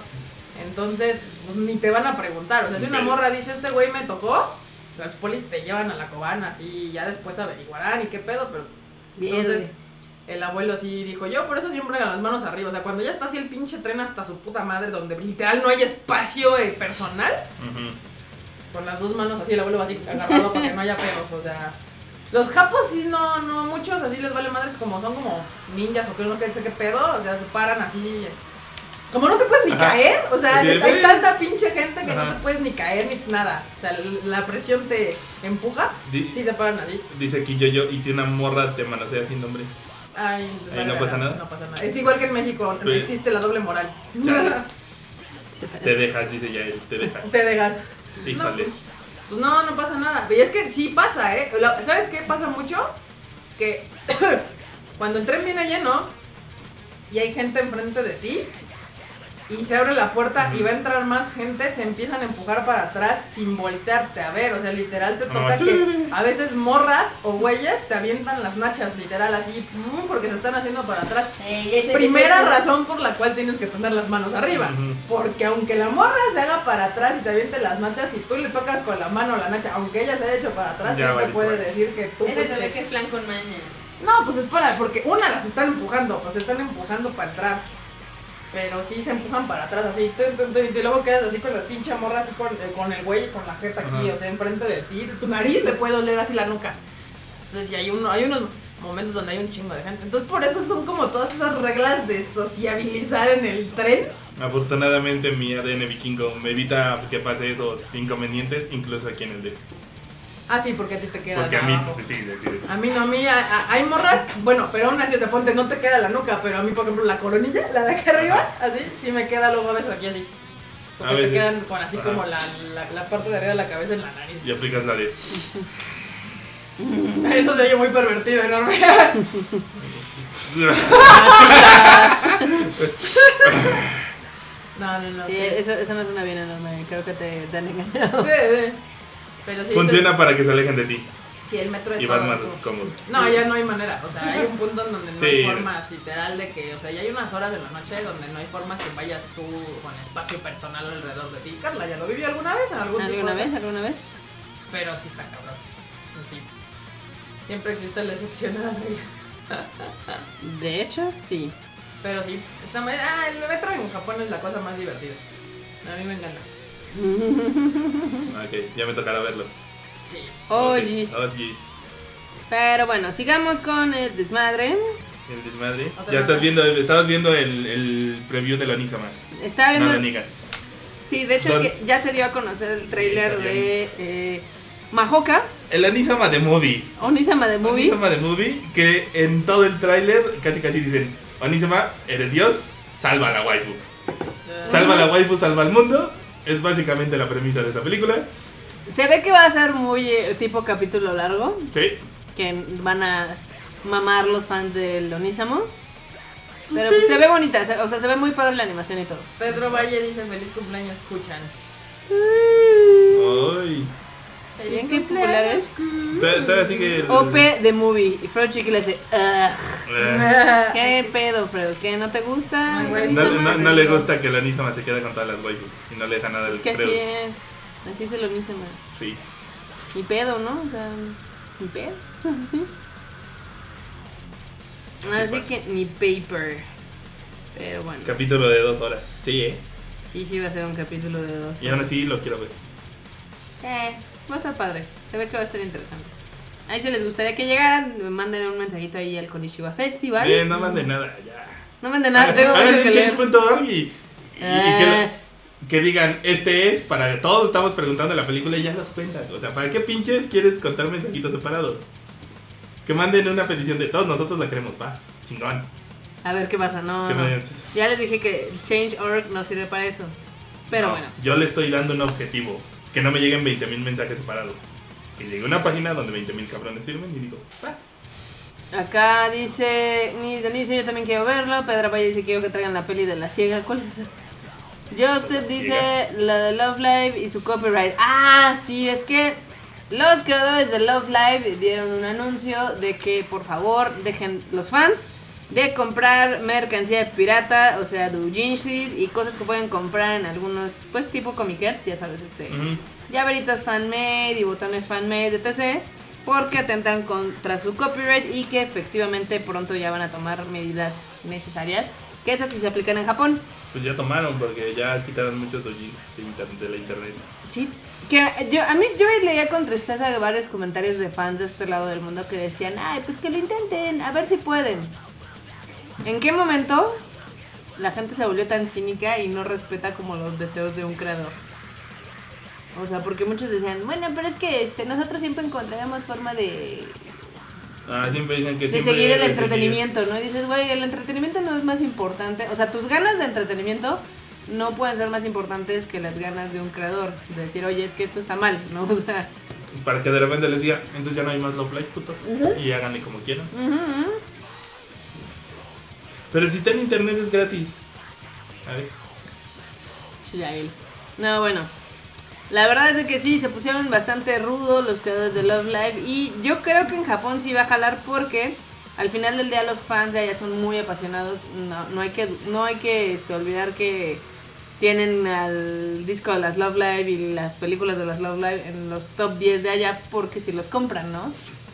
Entonces, pues ni te van a preguntar. O sea, si una morra dice, este güey me tocó, los polis te llevan a la cobana, así, y ya después averiguarán y qué pedo, pero Bien, entonces. El abuelo sí dijo, yo por eso siempre con las manos arriba. O sea, cuando ya está así el pinche tren hasta su puta madre, donde literal no hay espacio eh, personal, Ujú. con las dos manos así, el abuelo va así agarrado para que no haya pedos, o sea. Los japos sí, no, no, muchos así les vale madres como son como ninjas o que no sé qué pedo, o sea, se paran así. Como no te puedes ni Ajá. caer, o sea, hay tanta pinche gente que no Ajá. te puedes ni caer ni nada. O sea, la presión te empuja, Di- sí se paran así. Dice aquí yo, yo, y si una morra te manosea sin nombre. Ay, Ahí no pasa nada. No pasa nada. Es igual que en México, Pues- existe la doble moral. Chale. *laughs* Te dejas, dice ya él, te dejas. te dejas. Híjole. Pues no, no pasa nada. Y es que sí pasa, ¿eh? La- ¿Sabes qué pasa mucho? Que *coughs* cuando el tren viene lleno y hay gente enfrente de ti y se abre la puerta y va a entrar más gente, se empiezan a empujar para atrás sin voltearte a ver. O sea, literal te toca Ah, que a veces morras o güeyes te avientan las nachas, literal, así, porque se están haciendo para atrás. Primera razón por la cual tienes que tener las manos arriba. Porque aunque la morra se haga para atrás y te aviente las nachas, si tú le tocas con la mano la nacha, aunque ella se haya hecho para atrás, Ya ¿quién te puede decir que tú Ese se ve que es plan con maña. No, pues es para, porque una las están empujando, pues están empujando para entrar. Pero sí se empujan para atrás, así, y luego quedas así con la pinche morra, así con, eh, con el güey, con la jeta aquí, Ajá. o sea, enfrente de ti, tu nariz le puede oler así la nuca. Entonces, sí, hay, uno, hay unos momentos donde hay un chingo de gente. Entonces, por eso son como todas esas reglas de sociabilizar en el tren. Afortunadamente mi ADN vikingo me evita que pase esos inconvenientes, incluso aquí en el D. Ah, sí, porque a ti te queda Porque a mí, abajo. sí, decir. A mí no, a mí a- a- hay morras, bueno, pero aún así, o sea, ponte, no te queda la nuca, pero a mí, por ejemplo, la coronilla, la de acá arriba, así, sí me queda luego a veces aquí así. Porque A te veces. quedan con así Ajá. como la, la, la parte de arriba de la cabeza en la nariz. Y aplicas la de. *laughs* Eso se oye muy pervertido, enorme. *laughs* *laughs* no, no, no. Sí, Sí, eso, eso no suena bien enorme. Creo que te, te han engañado. Sí, sí. Pero sí, Funciona para que se alejen de ti sí, el metro es y vas más cómodo. No, ya no hay manera. O sea, hay un punto en donde no Sí. hay forma literal de que, o sea, ya hay unas horas de la noche donde no hay forma que vayas tú con espacio personal alrededor de ti. Carla, ¿ya lo vivió alguna vez en algún ¿Alguna vez? ¿Alguna vez? Pero sí está cabrón. Sí. Siempre existe la excepción a la regla. De hecho, sí. Pero sí, está muy... Ah, el metro en Japón es la cosa más divertida. A mí me encanta. Ok, ya me tocará verlo. Sí. Oh, Ok. jeez. Oh, jeez. Pero bueno, sigamos con el desmadre. El desmadre. Otra Ya estás viendo, estabas viendo el, el preview de la Onisama. Estaba No viendo. lo niegas. sí, de hecho Don- es que ya se dio a conocer el trailer Sí, de eh, Mahoka, El Anisama de Movie. Onisama de Movie. Onisama de Movie, que en todo el tráiler casi casi dicen, Onisama, eres Dios, salva a la waifu. Salva a la waifu, salva al mundo. Es básicamente la premisa de esta película. Se ve que va a ser muy eh, tipo capítulo largo, Sí. que van a mamar los fans del Onisamo. Pero sí. pues, se ve bonita, se- o sea, se ve muy padre la animación y todo. Pedro Valle dice feliz cumpleaños, escuchan. Ay. ¿Bien qué populares? Todavía sigue el- OP de movie. Y Fred Chiqui le dice, "Ugh". Eh, ¿Qué pedo, Fred? ¿Qué no te gusta? No, no- no le gusta que la Anisama se quede con todas las waifus y no le deja nada Es del que así es. Así es el Onisama. Sí. Ni pedo, ¿no? O sea, ni pedo. Así pasa. que ni paper. Pero bueno. Capítulo de dos horas. Sí, eh. Sí, sí va a ser un capítulo de dos. Y aún así lo quiero ver. Eh, va a estar padre. Se ve que va a estar interesante. Ahí si les gustaría que llegaran, me manden un mensajito ahí al Konishiwa Festival. Bien, no mande nada, ya. No manden nada, *laughs* tengo mucho que leer. y, y- y que, Ah, que digan, este es para todos estamos preguntando la película y ya las cuentan. O sea, ¿para qué pinches quieres contar mensajitos separados? Que manden una petición de todos nosotros la queremos, va. Chingón. a ver qué pasa, no. Ya les dije que el Change.org no sirve para eso. Pero No, bueno. Yo le estoy dando un objetivo. Que no me lleguen 20.000 mensajes separados. Que llegue una página donde 20.000 cabrones firmen y digo, va. Acá dice, ni Denise, yo también quiero verlo. Pedro Valle dice, quiero que traigan la peli de la ciega. ¿Cuál es esa? Justin dice, la de Love Live y su copyright. Ah, sí, es que los creadores de Love Live dieron un anuncio de que por favor dejen los fans de comprar mercancía pirata, o sea, doujinshis y cosas que pueden comprar en algunos, pues tipo comiquet, ya sabes, este, Ujú. llaveritos fan-made y botones fan-made, etc. Porque atentan contra su copyright y que efectivamente pronto ya van a tomar medidas necesarias, que esas sí se aplican en Japón. Pues ya tomaron porque ya quitaron muchos dojins de, de la internet. Sí. Que yo, a mí, yo leía con tristeza varios comentarios de fans de este lado del mundo que decían, ay, pues que lo intenten, a ver si pueden. ¿En qué momento la gente se volvió tan cínica y no respeta como los deseos de un creador? O sea, porque muchos decían, bueno, pero es que este, nosotros siempre encontraremos forma de, Ah, siempre dicen que de siempre seguir el entretenimiento, ¿no? Y dices, güey, el entretenimiento no es más importante. O sea, tus ganas de entretenimiento no pueden ser más importantes que las ganas de un creador. De decir, oye, es que esto está mal, ¿no? *laughs* O sea. Para que de repente les diga, entonces ya no hay más Love Live, putos. Y háganle como quieran. Pero si está en internet es gratis. A ver. No, bueno. La verdad es que sí, se pusieron bastante rudos los creadores de Love Live. Y yo creo que en Japón sí va a jalar porque al final del día los fans de allá son muy apasionados. No, no hay que, no hay que este, olvidar que tienen al disco de las Love Live y las películas de las Love Live en los top 10 de allá porque si los compran, ¿no?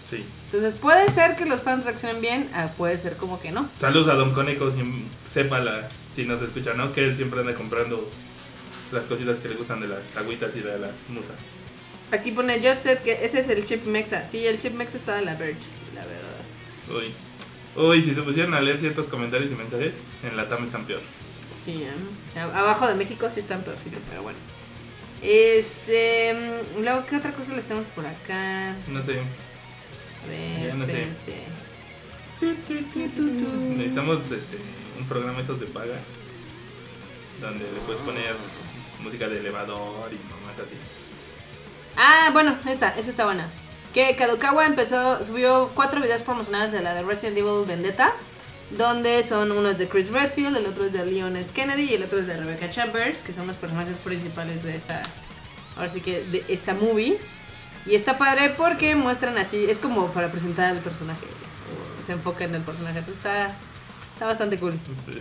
Sí. Entonces puede ser que los fans reaccionen bien, ah, puede ser como que no. Saludos a Don Coneco, si, sepa la, si nos escucha, ¿no? Que él siempre anda comprando las cositas que le gustan de las agüitas y de las musas. Aquí pone Justed que ese es el chip Mexa. Sí, el chip Mexa está en la Verge, la verdad. Uy. Uy, si se pusieran a leer ciertos comentarios y mensajes, en la TAM están peor. Sí, ¿eh? Abajo de México sí están peorcito, pero bueno. Este. mm, Luego, ¿qué otra cosa les tenemos por acá? No sé. Ya no sé. Necesitamos este, un programa esos de paga. Donde le puedes poner música de elevador y nomás así. Ah, bueno, esta, esta está buena. Que Kadokawa empezó, subió cuatro videos promocionales de la de Resident Evil Vendetta. Donde son unos de Chris Redfield, el otro es de Leon S. Kennedy y el otro es de Rebecca Chambers, que son los personajes principales de esta. Ahora sí que de esta movie. Y está padre porque muestran así, es como para presentar al personaje. o Se enfoca en el personaje. Entonces está, está bastante cool. Pues,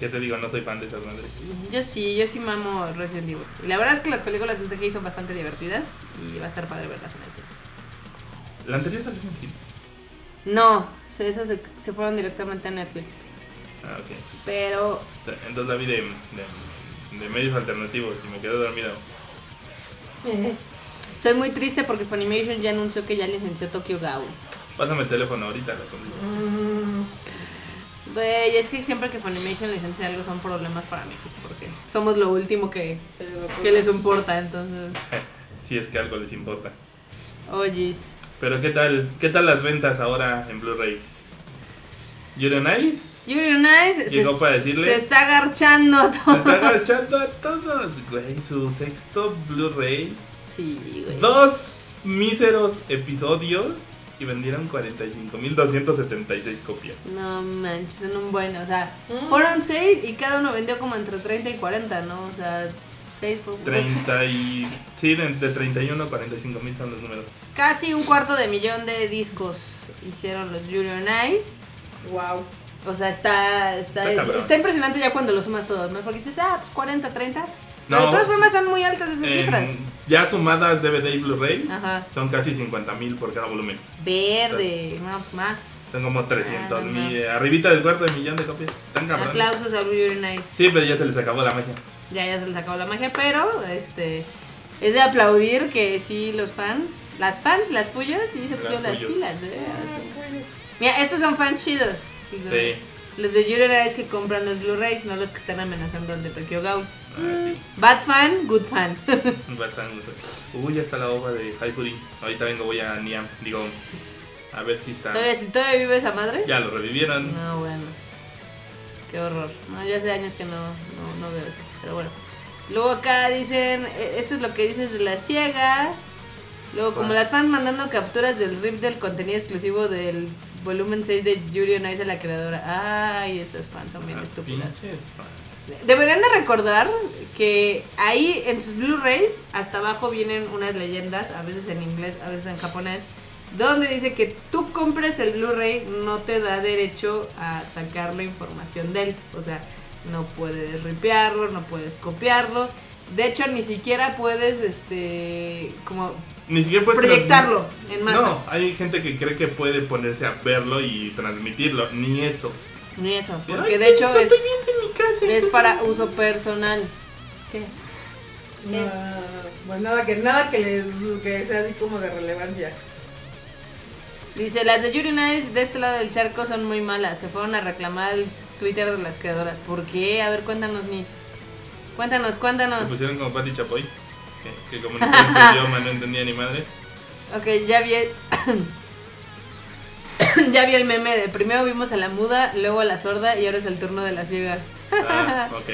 ¿qué te digo? No soy fan de esas madres. Yo sí, yo sí mamo Resident Evil. Y la verdad es que las películas en CGI son bastante divertidas y va a estar padre verlas en el cine. La anterior salió en cine. No, esos se, se fueron directamente a Netflix. Ah, ok. Pero Entonces la vi de, de, de medios alternativos y me quedé dormido. Estoy muy triste porque Funimation ya anunció que ya licenció Tokyo Ghoul. Pásame el teléfono ahorita. La consigo. Mm, Güey, es que siempre que Funimation licencia algo son problemas para México porque somos lo último que, se lo que les importa, entonces... *laughs* Si es que algo les importa. Oyes. Pero ¿qué tal? ¿Qué tal las ventas ahora en Blu-rays? Yuri on Ice Yuri on Ice se, llegó para se decirle está agarchando a se todo. está agachando a todos. Güey, su sexto Blu-ray. Sí, güey. Dos míseros episodios y vendieron 45.276 copias. No manches, son un buen, o sea, Mm. fueron seis y cada uno vendió como entre 30 y 40, ¿no? O sea, seis por 30 y... Sí, de, de 31 a 45 mil son los números. Casi un cuarto de millón de discos hicieron los Yuri on Ice. wow. O sea, está, está, Está está impresionante ya cuando lo sumas todos, ¿no? Porque dices, ah, pues 40, 30. No, Pero de todas formas son muy altas esas En- cifras. ya sumadas DVD y Blu-ray son casi 50 mil por cada volumen. Verde, no, pues más. Son como 300 Ah, no, mil, no. eh, arribita del cuarto de millón de copias. Están cabrones. Aplausos a Yuri on Ice. Sí, pero ya se les acabó la magia. Ya, ya se les acabó la magia, pero este es de aplaudir que sí los fans, las fans, las puyas, sí se pusieron las pilas, eh. Mira, estos son fans chidos. Los, Sí. los de on Ice que compran los Blu-rays, no los que están amenazando al de Tokyo Ghoul. Bad fan, good fan. *laughs* sí. Bastante. Uy, ya está la ova de Haifuri. Ahorita vengo, voy a Niam. Digo, a ver si está. ¿Todavía, si todavía vive esa madre? Ya lo revivieron. No, bueno. Qué horror. No, ya hace años que no, no, no veo eso. Pero bueno. Luego acá dicen, eh, esto es lo que dices de la ciega. Luego, como las fans mandando capturas del rip del contenido exclusivo del volumen 6 de Yuri on Ice a la creadora. Ay, esas fans son bien Ah, estúpidas. fans. Deberían de recordar que ahí en sus Blu-rays hasta abajo vienen unas leyendas, a veces en inglés, a veces en japonés, donde dice que tú compres el Blu-ray no te da derecho a sacar la información de él. O sea, no puedes ripearlo, no puedes copiarlo. De hecho, ni siquiera puedes, este, como Ni siquiera puedes proyectarlo en masa. No, hay gente que cree que puede ponerse a verlo y transmitirlo. Ni eso. Ni eso, porque es de hecho no es, estoy viendo en mi casa. es para uso personal. ¿Qué? ¿Qué? No, pues nada que, nada que, les, que sea así como de relevancia. Dice, las de Yuri Nice de este lado del charco son muy malas. Se fueron a reclamar el Twitter de las creadoras. ¿Por qué? A ver, cuéntanos, Miss. Cuéntanos, Se cuéntanos. pusieron como Pati Chapoy. Que, que como no *laughs* idioma no entendía ni madre. Ok, ya vi. *laughs* ya vi el meme de primero vimos a la muda, luego a la sorda y ahora es el turno de la ciega. Ah, *laughs* ok.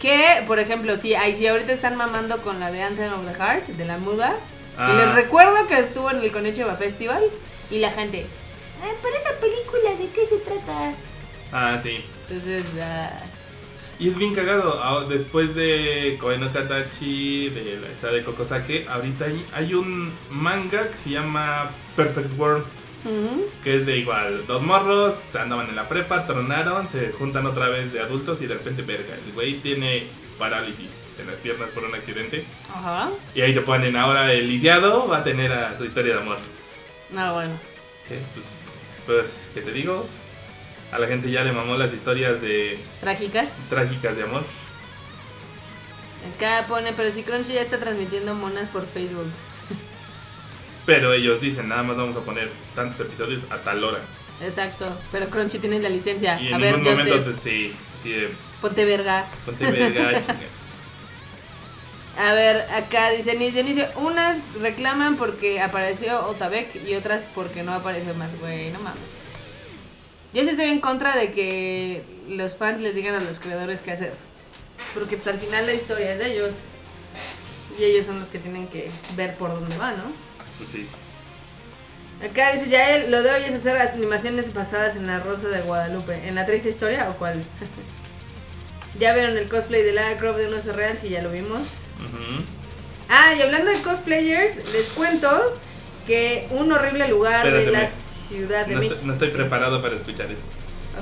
Que, por ejemplo, sí, ahí sí ahorita están mamando con la de Anthem of the Heart, de la muda. Ah. Y les recuerdo que estuvo en el Konichiwa Festival y la gente. "Ah, pero esa película, ¿de qué se trata? Ah, sí. Entonces, ah, Y es bien cagado. ah, Después de Koe no Katachi, de la esta de Kokosake, ahorita hay, hay un manga que se llama Perfect World. Que es de igual, dos morros, andaban en la prepa, tronaron, se juntan otra vez de adultos y de repente, verga, el güey tiene parálisis en las piernas por un accidente. Ajá. Y ahí te ponen ahora el lisiado, va a tener a su historia de amor. No, bueno. ¿Qué? Pues, pues, ¿qué te digo? A la gente ya le mamó las historias de Trágicas. trágicas de amor. Acá pone, pero si Crunchy ya está transmitiendo monas por Facebook. Pero ellos dicen, nada más vamos a poner tantos episodios a tal hora. Exacto. Pero Crunchy tiene la licencia. Y en A ningún momento, te- sí, sí, de, ponte verga. ponte verga. *laughs* A ver, acá dice Nis Dionisio, unas reclaman porque apareció Otabek y otras porque no apareció más, güey, no mames. Yo sí estoy en contra de que los fans les digan a los creadores qué hacer. Porque pues al final la historia es de ellos. Y ellos son los que tienen que ver por dónde va, ¿no? Pues sí. Acá dice ya él, lo de hoy es hacer animaciones basadas en la Rosa de Guadalupe. ¿En la triste historia o cuál? *laughs* ya vieron el cosplay de Lara Croft de un oso real, si ya lo vimos. Ah, y hablando de cosplayers, les cuento que un horrible lugar de Espérate, la me- Ciudad de No, México. estoy, no estoy preparado para escuchar eso.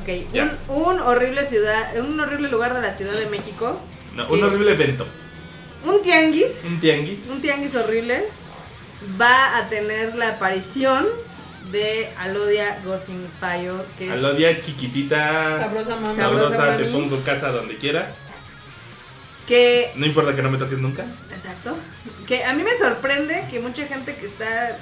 Ok, Ya. un, un horrible ciudad, un horrible lugar de la Ciudad de México. No, un horrible evento. Un tianguis, Un tianguis. un tianguis horrible, va a tener la aparición de Alodia Gozinfayo, que es Alodia chiquitita, Sabrosa mamá. Sabrosa sabrosa, te pongo casa donde quieras. que No importa que no me toques nunca. Exacto. Que a mí me sorprende que mucha gente que está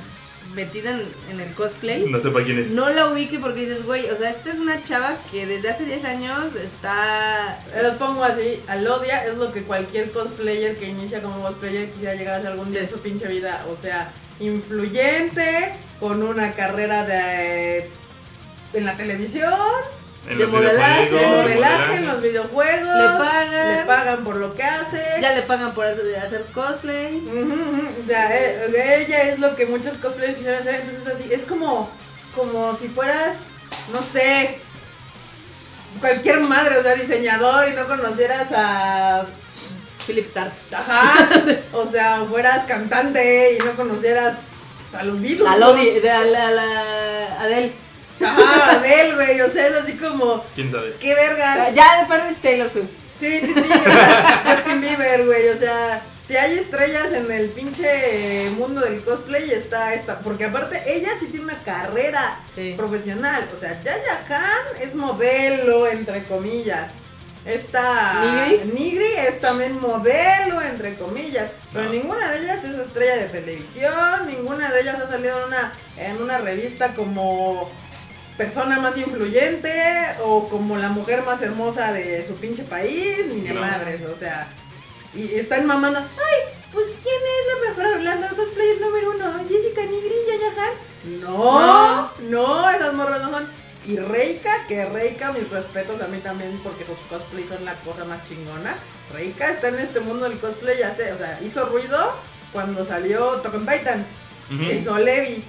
metida en, en el cosplay No sepa quién es. no la ubique porque dices, güey, o sea, esta es una chava que desde hace 10 años está... Eh, Los pongo así, Alodia es lo que cualquier cosplayer que inicia como cosplayer quisiera llegar a ser algún día en su pinche vida. O sea, influyente, con una carrera de en la televisión, En de los modelaje, de videojuegos, modelaje en los videojuegos. Le pagan. Le pagan por lo que hace. Ya le pagan por hacer cosplay. Ujú. O sea, ella es lo que muchos cosplayers quisieran hacer, entonces así, es como, como si fueras, no sé, cualquier madre, o sea, diseñador y no conocieras a... Philip Stark. Ajá, *laughs* o sea, fueras cantante y no conocieras a los Beatles. A Lodi, de, a la, a la Adele. Ajá, Adele, güey, o sea, es así como, ¿Quién sabe? qué vergas. Ya de parte es Taylor Swift. Sí, sí, sí. Justin Bieber, güey. O sea, si hay estrellas en el pinche mundo del cosplay, está esta. Porque aparte, ella sí tiene una carrera Sí. profesional. O sea, Yaya Khan es modelo, entre comillas. Esta ¿Nigri? Nigri es también modelo, entre comillas. Pero No. ninguna de ellas es estrella de televisión. Ninguna de ellas ha salido en una, en una revista como persona más influyente o como la mujer más hermosa de su pinche país, ni de Sí. madres, o sea. Y están mamando, ay, pues ¿quién es la mejor hablando de cosplayer número uno? ¿Jessica Nigri, Yaya Han? No, no, esas morras no son. Y Reika, que Reika, mis respetos a mí también, porque sus cosplays son la cosa más chingona. Reika está en este mundo del cosplay, ya sé, o sea, hizo ruido cuando salió Tokon Titan, Ujú. que hizo Levi,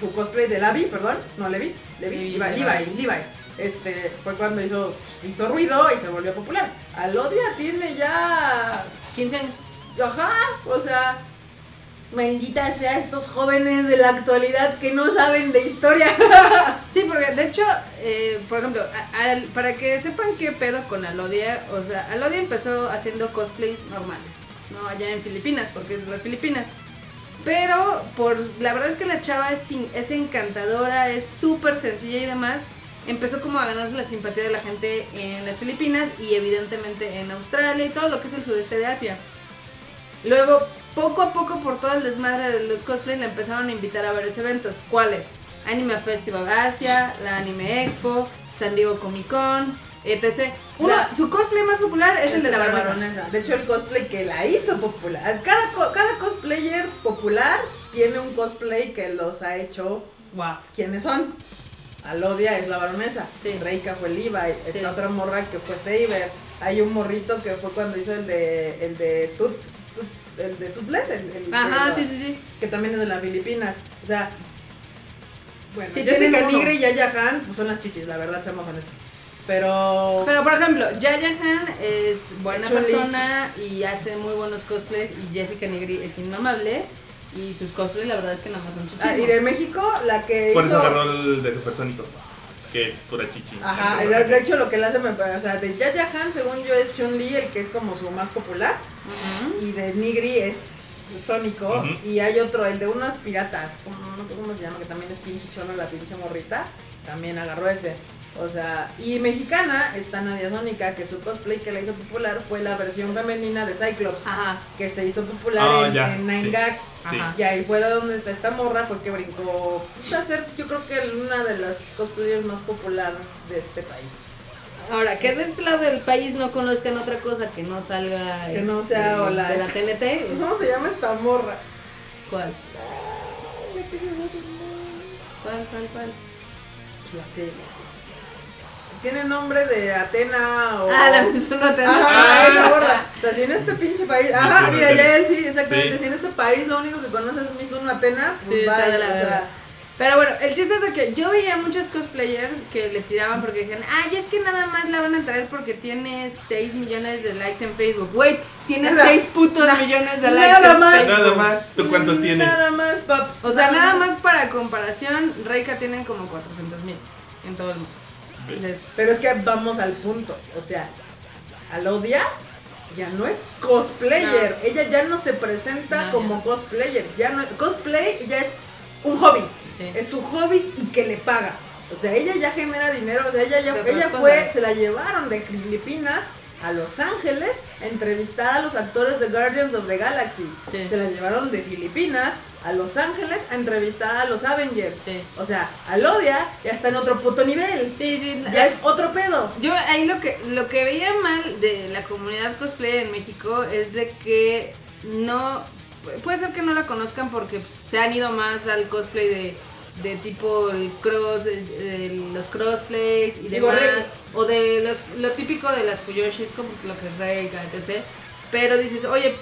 su cosplay de Levi, perdón, no Levi, Levi, Levi, Levi, Levi. Levi. Este, fue cuando hizo, pues, hizo ruido y se volvió popular. Alodia tiene ya, 15 años. ajá, o sea, Maldita sea estos jóvenes de la actualidad que no saben de historia. *laughs* Sí, porque de hecho, eh, por ejemplo, a- al- para que sepan qué pedo con Alodia, o sea, Alodia empezó haciendo cosplays normales, ¿no? Allá en Filipinas, porque es de las Filipinas. Pero, por la verdad es que la chava es, encantadora, es súper sencilla y demás. Empezó como a ganarse la simpatía de la gente en las Filipinas y evidentemente en Australia y todo lo que es el sudeste de Asia. Luego, poco a poco, por todo el desmadre de los cosplays, la empezaron a invitar a varios eventos. ¿Cuáles? Anime Festival Asia, la Anime Expo, San Diego Comic Con, etc. Uno- La- su cosplay más popular es, el de la baronesa. De hecho, el cosplay que la hizo popular. Cada, cada cosplayer popular tiene un cosplay que los ha hecho. Wow. ¿Quiénes son? Alodia es la baronesa. Sí. Reika fue Levi. Esta Sí. otra morra que fue Saber. Hay un morrito que fue cuando hizo el de. el de Tut. Tut- el de Tutles. El, el- Ajá, el- sí, sí, sí. Que también es de las Filipinas. O sea. Bueno, Sí, Jessica. Nigre y Yaya Han, pues son las chichis, la verdad, seamos honestos. Pero. Pero por ejemplo, Yaya Han es buena persona y hace muy buenos cosplays y Jessica Negri es inmamable y sus cosplays la verdad es que nada más son Ah, y de México, la que Por hizo... eso agarró el de supersónico, que es pura chichi. Ajá, El de hecho lo que le hace, me, o sea, de Yaya Han, según yo, es Chun-Li, el que es como su más popular, Ujú. y de Nigri es Sónico, y hay otro, el de unos piratas, como, no sé cómo se llama, que también es pinche chona, la pinche morrita, también agarró ese. O sea, y mexicana está Nadia Sónica, que su cosplay que la hizo popular fue la versión femenina de Cyclops, Ajá. que se hizo popular Ah, en, ya, en Nine sí. Gag. Sí. Ajá. Y ahí fue de donde está esta morra, fue que brincó pues, a ser, yo creo que una de las cosplayers más populares de este país. Ahora, que de este lado del país no conozcan otra cosa que no salga Que no este, sea o la- de la TNT. ¿Cómo se llama esta morra? ¿Cuál? ¿Cuál, cuál, cuál? La que- Tiene nombre de Atena o... Ah, la Mizuno Atena. Ajá, Ah. esa morra. O sea, si en este pinche país. Ajá, mira, Atena. ya él sí, exactamente. Sí. Si en este país lo único que conoces es Mizuno Atena, pues Sí, de la o sea, verga. Pero bueno, el chiste es de que yo veía muchos cosplayers que le tiraban porque decían, ay, es que nada más la van a traer porque tiene 6 millones de likes en Facebook. Wait, tiene Nada. 6 putos millones de nada likes en más. Facebook. Nada más. ¿Tú cuántos tienes? Nada más, paps. O sea, nada más para comparación, Reika tiene como 400 mil en todo el mundo. Pero es que vamos al punto. O sea, Alodia ya no es cosplayer. No. Ella ya no se presenta No, como cosplayer. Ya no, cosplay ya es un hobby. sí. Es su hobby y que le paga. O sea, ella ya genera dinero. O sea, ella, ya, ella fue, se la llevaron de Filipinas a Los Ángeles a entrevistar a los actores de Guardians of the Galaxy. Sí. Se la llevaron de Filipinas a Los Ángeles a entrevistar a los Avengers. Sí. O sea, Alodia ya está en otro puto nivel. Sí, sí. Ya es otro pedo. Yo ahí lo que lo que veía mal de la comunidad cosplayer en México es de que no puede ser que no la conozcan porque pues, se han ido más al cosplay de, de tipo el cross, el- el- los crossplays y Digo, demás. O de los, lo típico de las Fuyoshis como lo que es Reika, etc. Pero dices, oye,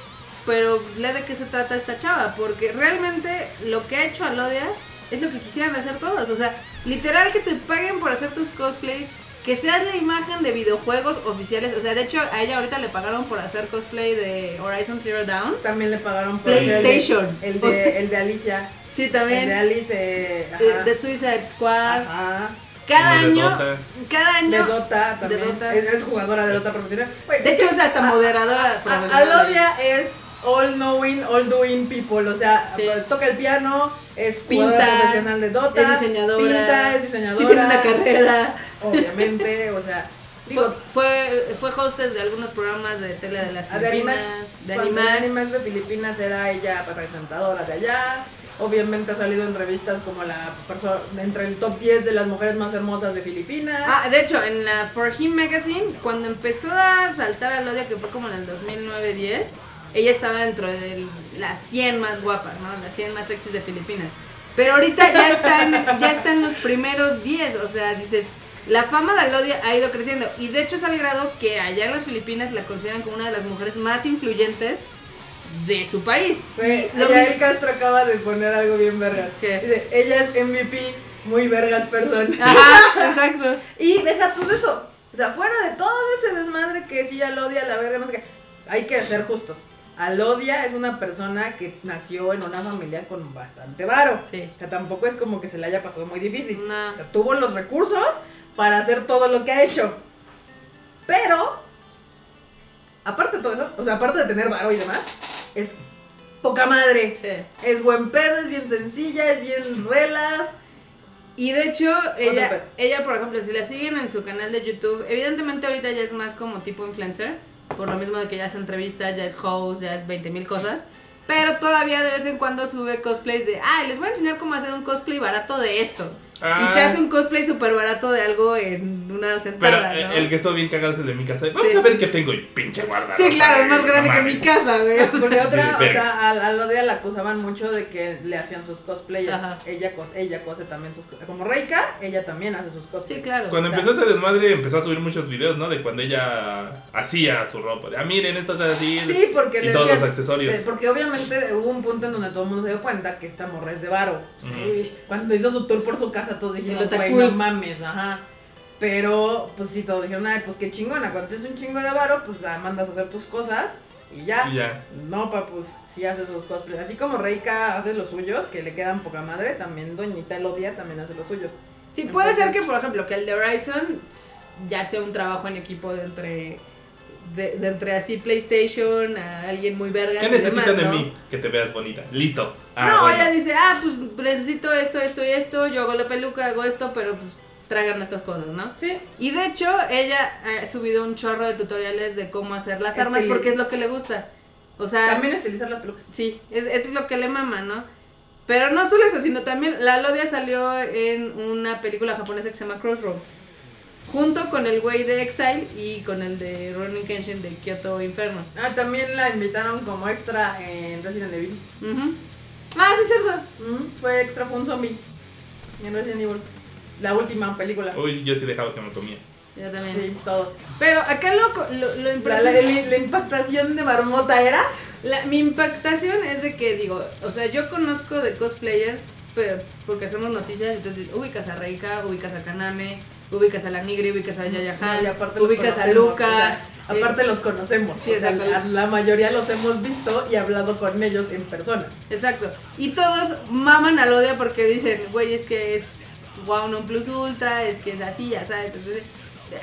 pero ¿le de qué se trata esta chava? Porque realmente lo que ha hecho Alodia es lo que quisieran hacer todos. O sea, literal que te paguen por hacer tus cosplays, que seas la imagen de videojuegos oficiales. O sea, de hecho, a ella ahorita le pagaron por hacer cosplay de Horizon Zero Dawn. También le pagaron por PlayStation. El de, el de, el de Alicia. Sí, El de también. Alice. eh, De, ajá. de Suicide Squad. Ajá. Cada Como de año. Dota. Cada año. De Dota también. De Dota. Es, es jugadora de Dota profesional. De hecho, es hasta a- moderadora. a- profesional. Alodia es all knowing, all doing people. O sea, Sí. toca el piano, es Pinta, jugadora profesional de Dota. es diseñadora. Pinta, es diseñadora. Sí, tiene una carrera. Obviamente, o sea. Digo, Fue, fue, fue hostes de algunos programas de tele de las Ah, de Filipinas, Animax. de Animax. Animax de Filipinas era ella presentadora de allá. Obviamente ha salido en revistas como la persona entre el top 10 de las mujeres más hermosas de Filipinas. Ah, de hecho, en la For Him Magazine, cuando empezó a saltar a Lodia, que fue como en el 2009-10, ella estaba dentro de las 100 más guapas, ¿no? Las 100 más sexys de Filipinas. Pero ahorita ya está en, ya está en los primeros 10, o sea, dices, la fama de Alodia ha ido creciendo. Y de hecho es al grado que allá en las Filipinas la consideran como una de las mujeres más influyentes de su país. Güey, Lo Castro acaba de poner algo bien vergas. ¿Qué? Dice, ella es MVP, muy vergas persona. Ajá, exacto. Y deja tú de eso. O sea, fuera de todo ese desmadre que sí ya lo odia la verga, no sé qué. Hay que ser justos. Alodia es una persona que nació en una familia con bastante varo. Sí. O sea, tampoco es como que se le haya pasado muy difícil. No. O sea, tuvo los recursos para hacer todo lo que ha hecho. Pero, aparte de todo eso, o sea, aparte de tener varo y demás, es poca madre. Sí. Es buen pedo, es bien sencilla, es bien relas. Y de hecho, ella, ella, por ejemplo, si la siguen en su canal de YouTube, evidentemente ahorita ya es más como tipo influencer, por lo mismo de que ya hace entrevistas, ya es host, ya es 20 mil cosas. Pero todavía de vez en cuando sube cosplays de, ah, les voy a enseñar cómo hacer un cosplay barato de esto. Ah. Y te hace un cosplay súper barato de algo en una sentada, eh, ¿no? el que estuvo bien cagado es el de mi casa. Vamos Sí. a ver qué tengo y pinche guardado. Sí, claro, es más grande que mi casa, güey. Porque otra, Sí, o sea, a, a Alodia la acusaban mucho de que le hacían sus cosplays. Ajá. Ella, cos, ella cose también sus cosplays. Como Reika, ella también hace sus cosplays. Sí, claro. Cuando O sea- empezó ese desmadre, empezó a subir muchos videos, ¿no? De cuando ella hacía su ropa. De, ah, miren, esto es así. Sí, porque Y todos decían- los accesorios. eh, Porque obviamente hubo un punto en donde todo el mundo se dio cuenta que esta morra es de varo. Sí. Cuando hizo su tour por su casa, todos dijimos, güey, otaku. no mames, ajá. Pero, pues sí, todos dijeron, ay, pues qué chingona. Cuando tienes un chingo de varo, pues ah, mandas a hacer tus cosas y ya. Y ya. No, pa, pues sí hace sus cosplays. Así como Reika hace los suyos, que le quedan poca madre, también Doñita Elodia también hace los suyos. Sí, puede Entonces- ser que, por ejemplo, que el de Horizon ya sea un trabajo en equipo de entre, de, de entre así PlayStation a alguien muy verga. ¿Qué necesitan de mí? Que te veas bonita. Listo. Ah, no, bueno. ella dice, ah, pues necesito esto, esto y esto, yo hago la peluca, hago esto, pero pues tragan estas cosas, ¿no? Sí. Y de hecho, ella ha subido un chorro de tutoriales de cómo hacer las armas Estil- porque es lo que le gusta. O sea, También estilizar las pelucas. Sí, es, es lo que le mama, ¿no? Pero no solo eso, sino también la Lodia salió en una película japonesa que se llama Crossroads. Junto con el güey de Exile y con el de Ronin Kenshin de Kyoto Inferno. Ah, también la invitaron como extra en Resident Evil. Ujú. Ah, sí, es cierto. Fue extra, fue un zombie en Resident Evil. La última película. Uy, yo sí dejaba que me comía. Yo también. Sí, todos. Pero acá lo, lo, lo La, la, impresionante- la impactación de Marmota era. La- mi impactación es de que, digo, o sea, yo conozco de cosplayers, pero, porque hacemos noticias, entonces ubicas a Reika, ubicas a Kaname, ubicas a la Nigri, ubicas a Yaya Han, y aparte los ubicas a Luca. o sea, eh, aparte los conocemos. sí, o sea, la, la mayoría los hemos visto y hablado con ellos en persona. Exacto. Y todos maman a Lodia porque dicen, güey, es que es wow, non plus ultra, es que es así, ya sabes. Entonces,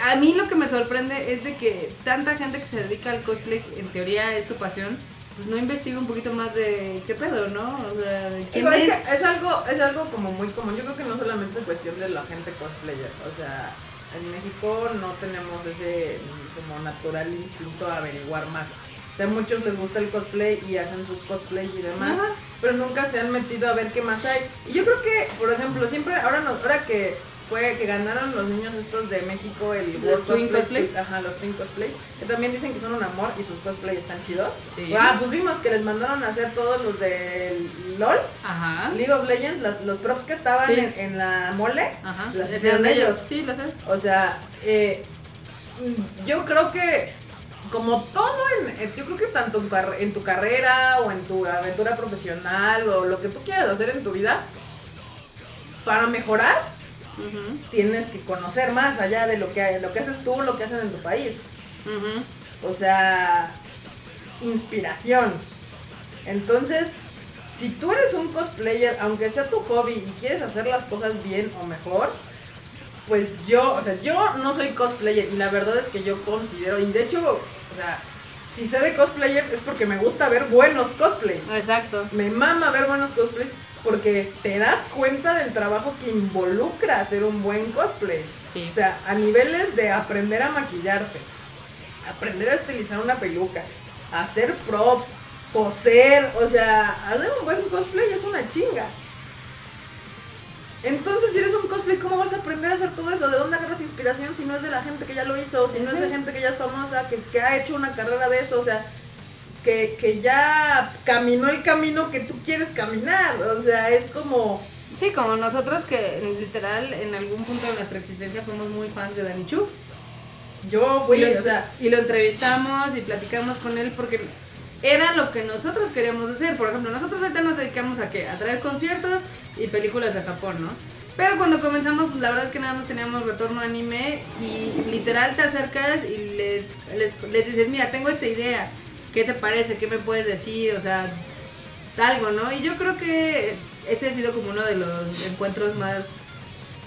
a mí lo que me sorprende es de que tanta gente que se dedica al cosplay, en teoría es su pasión, pues no investiga un poquito más de qué pedo, ¿no? O sea, de quién es, es. que es algo, es algo como muy común. Yo creo que no solamente es cuestión de la gente cosplayer. O sea, en México no tenemos ese como natural instinto a averiguar más. O sea, a muchos les gusta el cosplay y hacen sus cosplays y demás, Ajá. pero nunca se han metido a ver qué más hay. Y yo creo que, por ejemplo, siempre, ahora, nos, ahora que fue que ganaron los niños estos de México el Los World Twin Cosplay. Ajá, los Twin Cosplay, que también dicen que son un amor y sus cosplays están chidos. Sí. Ah, pues vimos que les mandaron a hacer todos los del LOL. Ajá. League of Legends, las- los props que estaban Sí. en, en la mole, Ajá. las hicieron de ellos. Sí, lo sé. O sea, eh, yo creo que como todo en, eh, yo creo que tanto en tu carrera o en tu aventura profesional o lo que tú quieras hacer en tu vida, para mejorar Tienes que conocer más allá de lo que, lo que haces tú, lo que hacen en tu país. O sea, inspiración. Entonces, si tú eres un cosplayer, aunque sea tu hobby y quieres hacer las cosas bien o mejor, pues yo, o sea, yo no soy cosplayer y la verdad es que yo considero, y de hecho, o sea, si sé de cosplayer es porque me gusta ver buenos cosplays. Exacto. Me mama ver buenos cosplays porque te das cuenta del trabajo que involucra hacer un buen cosplay. Sí. O sea, a niveles de aprender a maquillarte, aprender a estilizar una peluca, hacer props, coser, o sea, hacer un buen cosplay es una chinga. Entonces, si eres un cosplay, ¿cómo vas a aprender a hacer todo eso? ¿De dónde agarras inspiración si no es de la gente que ya lo hizo? Si no es de gente que ya es famosa, que, que ha hecho una carrera de eso, o sea, que, que ya caminó el camino que tú quieres caminar. O sea, es como... Sí, como nosotros que literal en algún punto de nuestra existencia fuimos muy fans de Danny Chu. Yo fui, y, lo, o sea, y lo entrevistamos y platicamos con él porque era lo que nosotros queríamos hacer. Por ejemplo, nosotros ahorita nos dedicamos a qué? A traer conciertos y películas de Japón, ¿no? Pero cuando comenzamos, pues, la verdad es que nada más teníamos retorno anime y literal te acercas y les, les, les dices, mira, tengo esta idea. ¿Qué te parece? ¿Qué me puedes decir? O sea, algo, ¿no? Y yo creo que ese ha sido como uno de los encuentros más,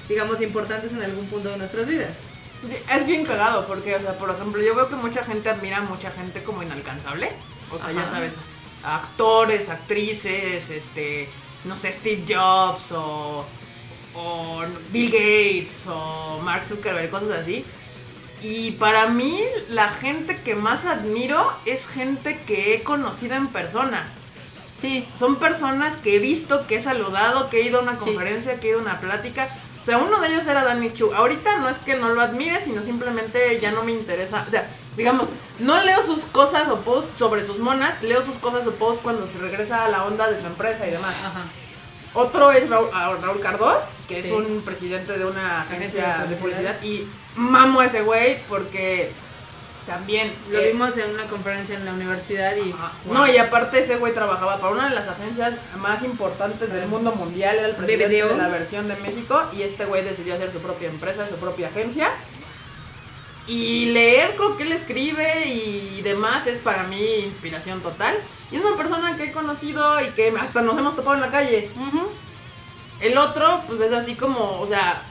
digamos, importantes en algún punto de nuestras vidas. Es bien cagado porque, o sea, por ejemplo, yo veo que mucha gente admira a mucha gente como inalcanzable. O sea, ya sabes, actores, actrices, este, no sé, Steve Jobs o, o Bill Gates o Mark Zuckerberg, cosas así. Y para mí, la gente que más admiro es gente que he conocido en persona. Sí, Son personas que he visto, que he saludado, que he ido a una Sí. conferencia, que he ido a una plática. O sea, uno de ellos era Danny Chu. Ahorita no es que no lo admire, sino simplemente ya no me interesa. O sea, digamos, no leo sus cosas o posts sobre sus monas, leo sus cosas o posts cuando se regresa a la onda de su empresa y demás. ajá. Otro es Raúl, Raúl Cardós, que Sí. es un presidente de una agencia, Agencia de publicidad. Y mamo a ese güey porque también... Lo eh, vimos en una conferencia en la universidad y... Wow. No, y aparte ese güey trabajaba para una de las agencias más importantes del mundo mundial, era el presidente de la versión de México y este güey decidió hacer su propia empresa, su propia agencia. Y leer lo que él escribe y demás es para mí inspiración total. Y es una persona que he conocido y que hasta nos hemos topado en la calle. El otro, pues es así como, o sea,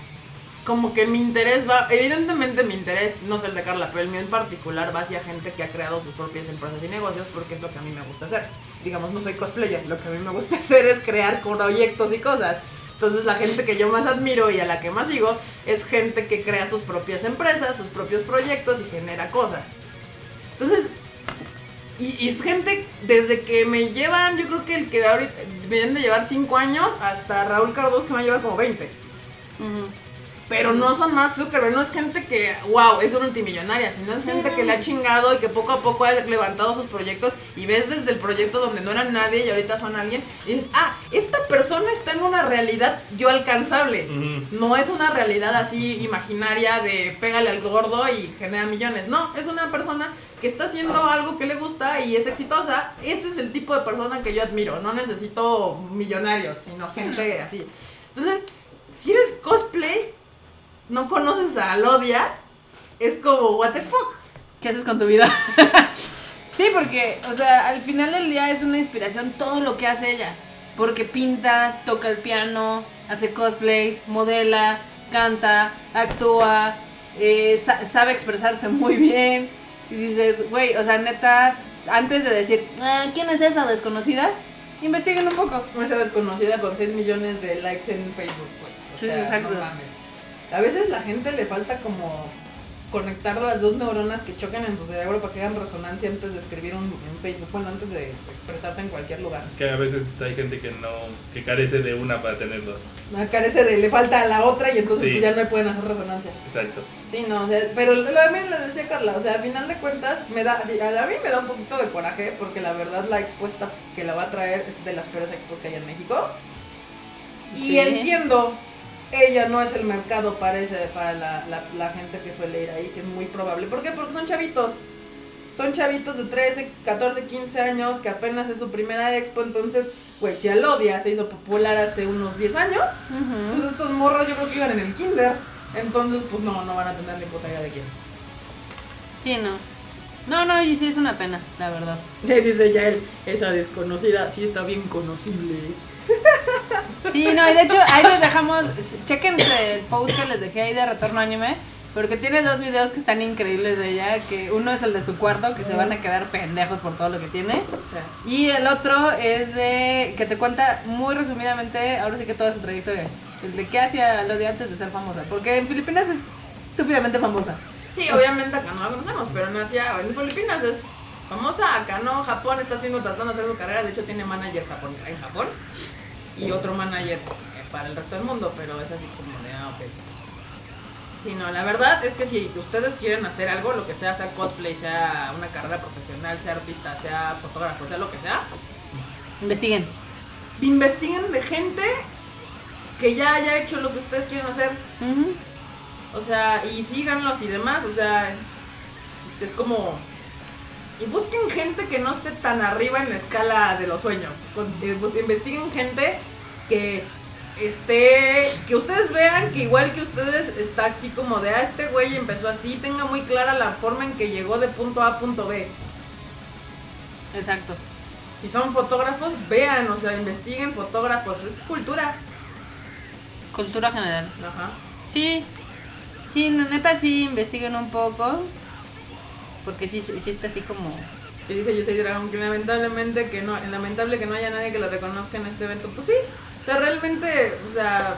como que mi interés va, evidentemente mi interés no es el de Carla, pero el mío en particular va hacia gente que ha creado sus propias empresas y negocios porque es lo que a mí me gusta hacer. Digamos, no soy cosplayer, lo que a mí me gusta *laughs* hacer es crear proyectos y cosas. Entonces la gente que yo más admiro y a la que más sigo es gente que crea sus propias empresas, sus propios proyectos y genera cosas. Entonces, y, es gente desde que me llevan, yo creo que el que ahorita me deben de llevar 5 años hasta Raúl Cardos que me lleva como 20. Ujú. Pero no son Mark Zuckerberg, no es gente que, wow, es una multimillonaria, sino es gente que le ha chingado y que poco a poco ha levantado sus proyectos y ves desde el proyecto donde no eran nadie y ahorita son alguien y dices, ah, esta persona está en una realidad yo alcanzable. No es una realidad así imaginaria de pégale al gordo y genera millones. No, es una persona que está haciendo algo que le gusta y es exitosa. Ese es el tipo de persona que yo admiro. No necesito millonarios, sino gente así. Entonces, si eres cosplay, no conoces a Alodia, es como, what the fuck. ¿Qué haces con tu vida? *laughs* sí, porque, o sea, al final del día es una inspiración todo lo que hace ella. Porque pinta, toca el piano, hace cosplays, modela, canta, actúa, eh, sa- sabe expresarse muy bien. Y dices, güey, o sea, neta, antes de decir, "Ah, ¿quién es esa desconocida? Investiguen un poco. Esa desconocida con 6 millones de likes en Facebook, güey. Sí, sea, exacto. no mames. A veces la gente le falta como conectar las dos neuronas que chocan en su cerebro para que hagan resonancia antes de escribir un, en Facebook, bueno, antes de expresarse en cualquier lugar. Que a veces hay gente que no, que carece de una para tener dos. No, carece de, le falta a la otra y entonces Sí. pues, ya no pueden hacer resonancia. Exacto. Sí, no, o sea, pero también le decía Carla, o sea, a final de cuentas, me da, sí, a mí me da un poquito de coraje porque la verdad la expuesta que la va a traer es de las peores expos que hay en México. Y entiendo, ella no es el mercado para, ese, para la, la- la gente que suele ir ahí, que es muy probable. ¿Por qué? Porque son chavitos. Son chavitos de 13, 14, 15 años que apenas es su primera expo, entonces, güey, si Alodia se hizo popular hace unos 10 años, pues estos morros yo creo que iban en el kinder. Entonces, pues no, no van a tener ni puta idea de quién es. Sí, no. No, no, y sí es una pena, la verdad. Le dice ya él, esa desconocida sí está bien conocible. Sí, no, y de hecho ahí les dejamos, chequen el post que les dejé ahí de Retorno Anime, porque tiene dos videos que están increíbles de ella, que uno es el de su cuarto, que se van a quedar pendejos por todo lo que tiene, y el otro es de, que te cuenta muy resumidamente, ahora sí que toda su trayectoria, el de qué hacía lo de antes de ser famosa, porque en Filipinas es estúpidamente famosa. Sí, obviamente acá no la conocemos, pero en Asia, en Filipinas es famosa, acá no, Japón está haciendo, tratando de hacer su carrera, de hecho tiene manager Japón, en Japón y otro manager eh, para el resto del mundo, pero es así como de, ah, ok. Sí, no, la verdad es que si ustedes quieren hacer algo, lo que sea, sea cosplay, sea una carrera profesional, sea artista, sea fotógrafo, sea lo que sea, Investiguen. investiguen de gente que ya haya hecho lo que ustedes quieren hacer. O sea, y síganlos y demás, o sea, es como... Y busquen gente que no esté tan arriba en la escala de los sueños. Eh, bus- investiguen gente que esté... Que ustedes vean que igual que ustedes está así como de, ah, este güey empezó así, tenga muy clara la forma en que llegó de punto A a punto B. Exacto. Si son fotógrafos, vean, o sea, investiguen fotógrafos, es cultura. Cultura general. Ajá. Sí. Sí, neta sí investiguen un poco. Porque sí, sí está así como. Y dice Yusei Dragon que lamentablemente que no, lamentable que no haya nadie que lo reconozca en este evento. Pues sí, o sea, realmente, o sea,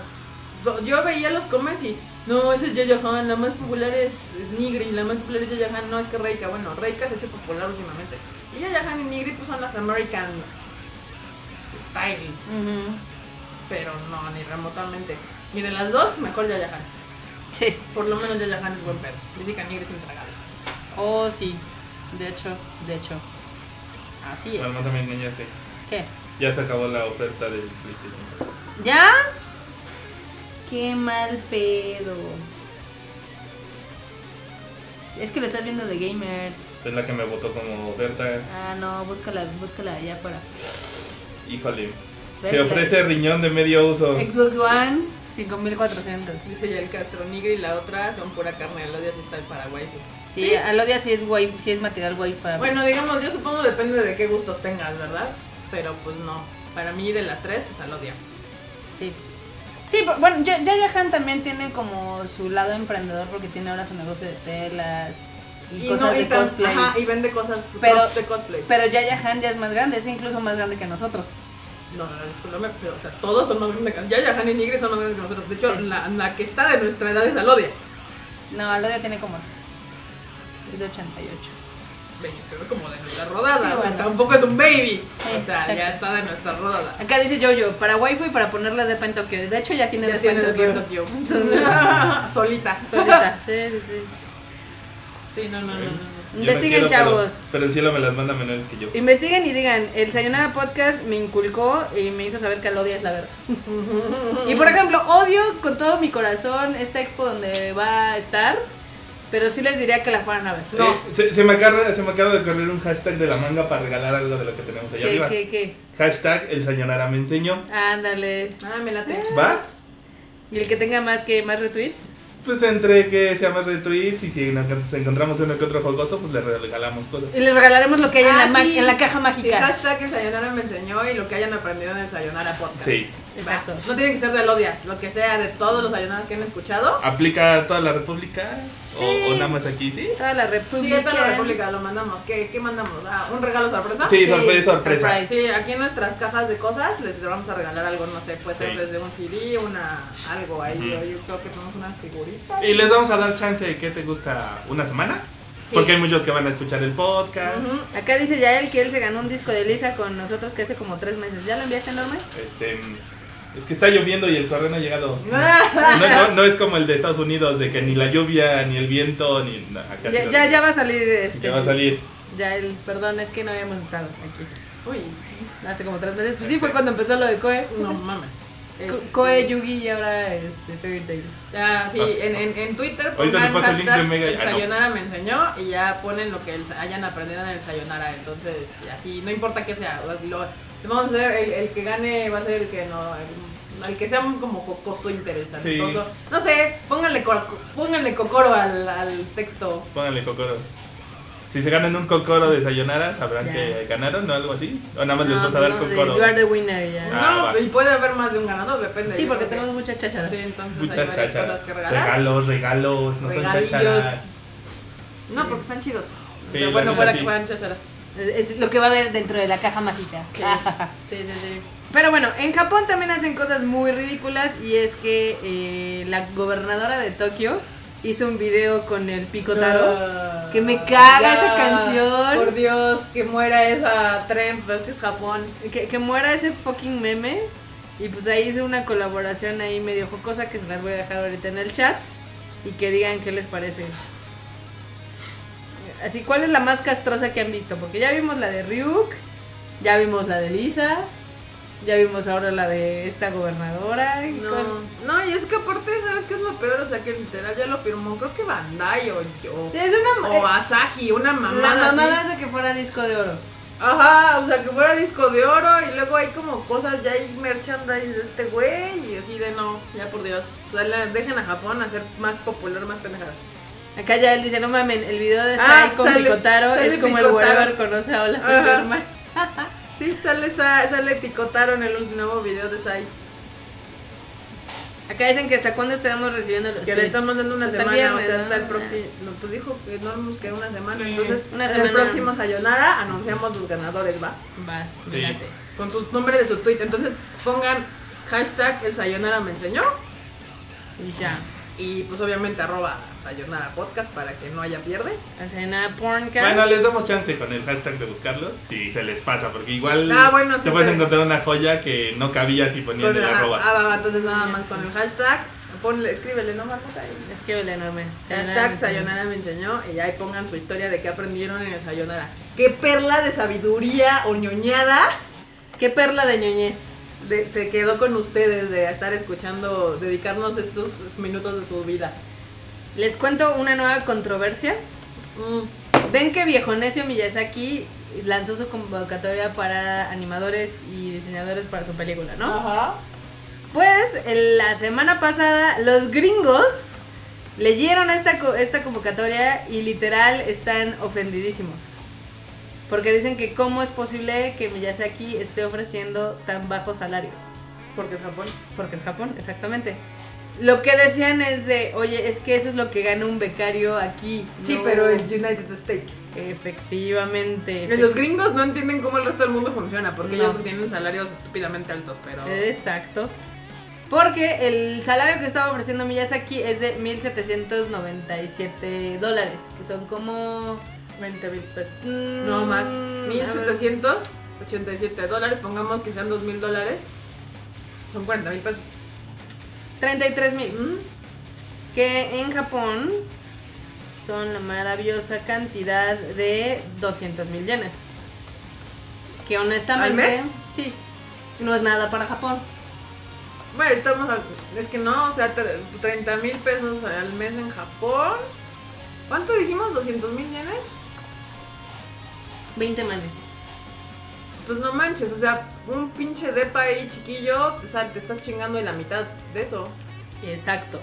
yo veía los comments y no, ese es Yaya Han, la más popular es, es Nigri, la más popular es Yaya Han, no es que Reika, bueno, Reika se ha hecho popular últimamente. Y Yaya Han y Nigri pues son las American Style, pero no, ni remotamente. Ni de las dos, mejor Yaya Han. Sí. Por lo menos Yaya Han es buen pedo. Dice que Nigri es intragable. Oh, sí. De hecho, de hecho. Así es. No me engañaste. ¿Qué? Ya se acabó la oferta del PlayStation. ¿Ya? Qué mal pedo. Es que lo estás viendo de gamers. Es la que me votó como oferta. Ah, no, búscala, búscala allá afuera. Híjole. Se ofrece riñón de medio uso. Xbox One, 5400. Dice ya el Castro Nigri y la otra son pura carne, el odio está en Paraguay. Sí, Alodia sí es wi sí es material wifi. Bueno, digamos, yo supongo depende de qué gustos tengas, ¿verdad? Pero pues no. Para mí de las tres, pues al odia. Sí. Sí, pero, bueno, Ya- Yaya Han también tiene como su lado emprendedor porque tiene ahora su negocio de telas y, cosas de tan- cosplay. Ajá, y vende cosas Pero- de cosplay. Pero Yaya Han ya es más grande, es incluso más grande que nosotros. No, no, no, discúlpame, pero o sea, todos son más grandes que Ya, ya, Han y Nigri son más grandes que nosotros. De hecho, Sí. la, la que está de nuestra edad es Alodia. No, Alodia tiene como. Es de 88. Baby, se ve como de nuestra rodada. Sí, o sea, bueno. tampoco es un baby. Sí, o sea, exacto. ya está de nuestra rodada. Acá dice Jojo, para Wi-Fi para ponerle de en Tokio. De hecho, ya tiene Ya de tiene en Tokio. Tokio. Entonces, *laughs* Solita. solita. *laughs* Sí, sí, sí. Sí, no, no, no, no. Investiguen, quiero, pero- chavos. Pero, el cielo me las manda menores que yo. Investiguen y digan, el Sayonara Podcast me inculcó y me hizo saber que Alodia es la verdad. *laughs* Y por ejemplo, odio con todo mi corazón esta expo donde va a estar, pero sí les diría que la fueran a ver. No. Eh, se, se me acaba, se me acaba de correr un hashtag de la manga para regalar algo de lo que tenemos allá ¿Qué, arriba. qué, qué? Hashtag el Sayonara me enseñó. Ándale. Ah, me late. ¿Va? Y el que tenga más que más retweets. Pues entre que sea más retweets y si nos encontramos uno que otro jugoso, pues le regalamos cosas. Y les regalaremos lo que hay en, la Ah, ma- sí. en la caja Sí, mágica. hashtag el Sayonara me enseñó y lo que hayan aprendido en el Sayonara Podcast. Sí. Exacto. Va. No tiene que ser de Alodia, lo que sea de todos los Sayonaras que han escuchado. ¿Aplica a toda la República? O, Sí. o nada más aquí? ¿Sí? Toda la Sí, república. a toda la República lo mandamos. ¿Qué, qué mandamos? Ah, ¿Un regalo sorpresa? Sí, sorpresa, sorpresa. surprise. Sí, aquí en nuestras cajas de cosas les vamos a regalar algo, no sé, puede ser Sí. desde un CD, una algo ahí, yo, yo creo que tenemos unas figuritas. Y les vamos a dar chance de que te gusta una semana. Sí. Porque hay muchos que van a escuchar el podcast. Acá dice Yael que él se ganó un disco de Lisa con nosotros que hace como tres meses. ¿Ya lo enviaste, Norma? Este, es que está lloviendo y el correo no ha llegado. *laughs* No, no, no es como el de Estados Unidos, de que ni la lluvia, ni el viento, ni no, acá Ya, ya, ya va a salir este. Ya va a salir. Yael, perdón, es que no habíamos estado aquí. Uy, Hace como tres meses. Pues sí, fue cuando empezó lo de Koe. no mames. Este, Koe, Yugi y ahora este, Fairy Tail. Ya, sí, Ah. en, en, en Twitter Ahorita te pongan paso el link de hashtag Mega y- el ah, no. Sayonara me enseñó y ya ponen lo que el- hayan aprendido en el Sayonara. Entonces, y así, no importa qué sea. Lo vamos a hacer, el, el que gane va a ser el que no. El, el que sea como jocoso, interesante. Sí. No sé, pónganle, co- pónganle cocoro al, al texto. Pónganle cocoro. Si se ganan un cocoro de Sayonara, sabrán Ya. que ganaron o algo así. O nada más les No, vas a dar no, sí, cocoro. You are the winner ya. Ah, no, va. y puede haber más de un ganador, depende. Sí, porque tenemos muchas chacharas. Sí, entonces hay Muchas varias chacharas. cosas que regalar. Regalos, regalos, no son Regalillos. chacharas. No, porque están chidos. O Sí, sea, la bueno, fuera que fueran chacharas. Es lo que va a haber dentro de la caja mágica. Sí, sí, sí. sí. Pero bueno, en Japón también hacen cosas muy ridículas y es que eh, la gobernadora de Tokio hizo un video con el Picotaro. Ah, Que me caga esa canción. Por Dios, que muera esa tren, pues es que es Japón. Que, que muera ese fucking meme. Y pues ahí hice una colaboración ahí medio jocosa que se las voy a dejar ahorita en el chat. Y que digan qué les parece. Así, ¿cuál es la más castrosa que han visto? Porque ya vimos la de Ryuk, ya vimos la de Lisa, ya vimos ahora la de esta gobernadora. y No, cuál- no, y es que aparte, ¿sabes qué es lo peor? O sea, que literal ya lo firmó, creo que Bandai o yo. Sí, es una, O Asahi, una la mamada mamada así. es de que fuera disco de oro. Ajá, o sea, que fuera disco de oro y luego hay como cosas, ya hay merchandise de este güey y así de no, ya por Dios. O sea, la- dejen a Japón hacer más popular, más pendejadas. Acá ya él dice, no mamen, el video de Ah, Sai con sale- Picotaro sale es como el Picotaro. whatever conoce a Hola Ajá. Superman. *laughs* Sí, sale, Sa- sale Picotaro en el nuevo video de Sai. Acá dicen que hasta cuándo estaremos recibiendo los Que le estamos dando una Hasta el semana, viernes, o sea, ¿no? hasta el próximo. no, Pues dijo que no nos queda una semana, Sí. entonces Una semana. el próximo Sayonara anunciamos los ganadores, ¿va? Vas, Sí. mírate. Con su nombre de su tweet. Entonces pongan hashtag el Sayonara me enseñó Y ya. y pues obviamente arroba Sayonara podcast para que no haya pierde. Hacen a Porncast. Bueno, les damos chance con el hashtag de buscarlos si se les pasa, porque igual Ah, bueno, sí, te puedes encontrar una joya que no cabía si ponían el ah, arroba. ah, va, entonces nada más con el hashtag. Ponle, escríbele, no Marmota. Escríbele enorme. Hashtag Sayonara me enseñó y ahí pongan su historia de qué aprendieron en el Sayonara. Qué perla de sabiduría o ñoñada Qué perla de ñoñez. de- se quedó con ustedes de estar escuchando, dedicarnos estos minutos de su vida. Les cuento una nueva controversia. Mm, Ven que Viejo Necio Miyazaki lanzó su convocatoria para animadores y diseñadores para su película, ¿no? Ajá. Pues en la semana pasada los gringos leyeron esta, esta convocatoria y literal están ofendidísimos. Porque dicen que cómo es posible que Miyazaki esté ofreciendo tan bajo salario. Porque es Japón. Porque es Japón, exactamente. Lo que decían es de, oye, es que eso es lo que gana un becario aquí. Sí, no- pero en United States. Efectivamente. Los gringos no entienden cómo el resto del mundo funciona, porque No. ellos tienen salarios estúpidamente altos, pero... Exacto. Porque el salario que estaba ofreciendo Miyazaki es de 1.797 dólares, que son como... 20 mil pesos. mm, No más. a ver, 1787 dólares, pongamos que sean 2 mil dólares. Son 40 mil pesos. 33 mil. Mm. Que en Japón son la maravillosa cantidad de 200 mil yenes. Que honestamente... ¿Al mes? Sí. No es nada para Japón. Bueno, estamos. a- es que no, o sea, tre- 30 mil pesos al mes en Japón. ¿Cuánto dijimos? ¿200 mil yenes? 20 manes. Pues no manches, o sea, un pinche depa ahí chiquillo, te, sal- te estás chingando en la mitad de eso. Exacto.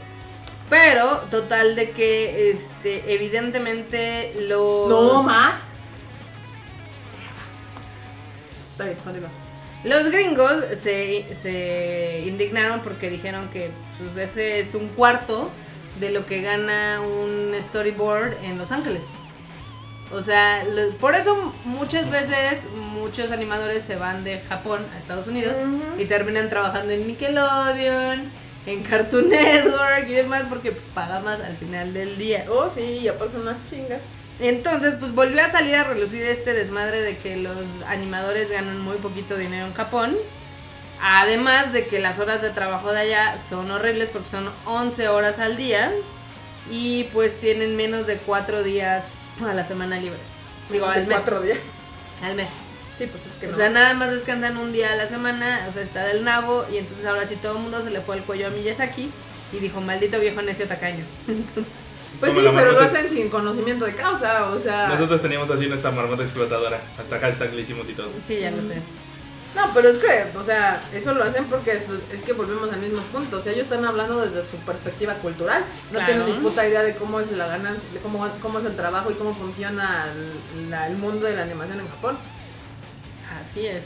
Pero, total de que, este, evidentemente los... No más. Está bien, continúa. Los gringos se, se indignaron porque dijeron que pues, ese es un cuarto de lo que gana un storyboard en Los Ángeles. O sea, lo- por eso muchas veces muchos animadores se van de Japón a Estados Unidos y terminan trabajando en Nickelodeon, en Cartoon Network y demás porque pues paga más al final del día. Oh, sí, y aparte son unas chingas. Entonces, pues volvió a salir a relucir este desmadre de que los animadores ganan muy poquito dinero en Japón. Además de que las horas de trabajo de allá son horribles porque son 11 horas al día y pues tienen menos de 4 días a la semana libres. Digo, al mes. cuatro días. Al mes. Sí, pues es que O no. sea, nada más descansan un día a la semana, o sea, está del nabo y entonces ahora sí todo el mundo se le fue el cuello a Miyazaki y dijo, maldito viejo necio tacaño. *laughs* Entonces, Pues Como sí, pero lo hacen sin conocimiento de causa, o sea. Nosotros teníamos así nuestra marmota explotadora. Hasta hashtag le hicimos y todo. sí, ya lo sé. No, pero es que, o sea, eso lo hacen porque es, es que volvemos al mismo punto. O sea, ellos están hablando desde su perspectiva cultural. No Claro. tienen ni puta idea de cómo es la ganancia, de cómo, cómo es el trabajo y cómo funciona el, la- el mundo de la animación en Japón. Así es.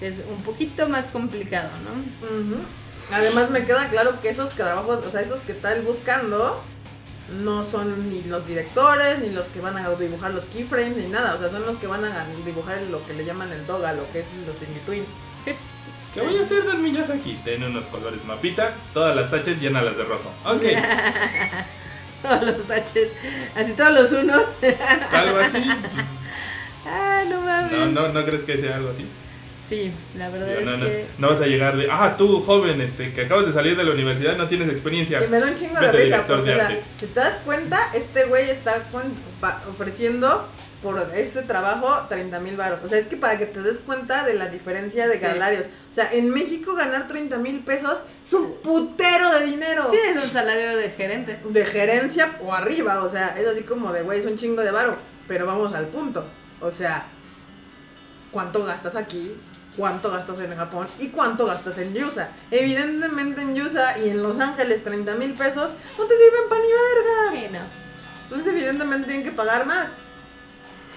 Es un poquito más complicado, ¿no? Además, me queda claro que esos trabajos, o sea, esos que está él buscando, no son ni los directores, ni los que van a dibujar los keyframes, ni nada. O sea, son los que van a dibujar lo que le llaman el doga, lo que es los in-betweens. Sí. ¿Qué voy a hacer del Miyazaki? Ten unos colores mapita, todas las taches llénalas de rojo. Ok, *laughs* Todos los taches. Así todos los unos. algo así. *laughs* ah, no mames. No, no, no crees que sea algo así. Sí, la verdad Digo, es no, no, que. no vas a llegar de, ah, tú joven, este, que acabas de salir de la universidad, no tienes experiencia. Y me da un chingo de Vete, risa, director porque, de o sea, si te das cuenta, este güey está con- ofreciendo por ese trabajo 30 mil baros. O sea, es que para que te des cuenta de la diferencia de Sí. salarios. O sea, en México ganar 30 mil pesos es un putero de dinero. Sí, es un salario de gerente. De gerencia o arriba, o sea, es así como de, güey, es un chingo de varo. Pero vamos al punto. O sea, ¿cuánto gastas aquí cuánto gastas en Japón y cuánto gastas en Yusa. Evidentemente en Yusa y en Los Ángeles 30 mil pesos no te sirven para ni verga. Sí, no. Entonces evidentemente tienen que pagar más.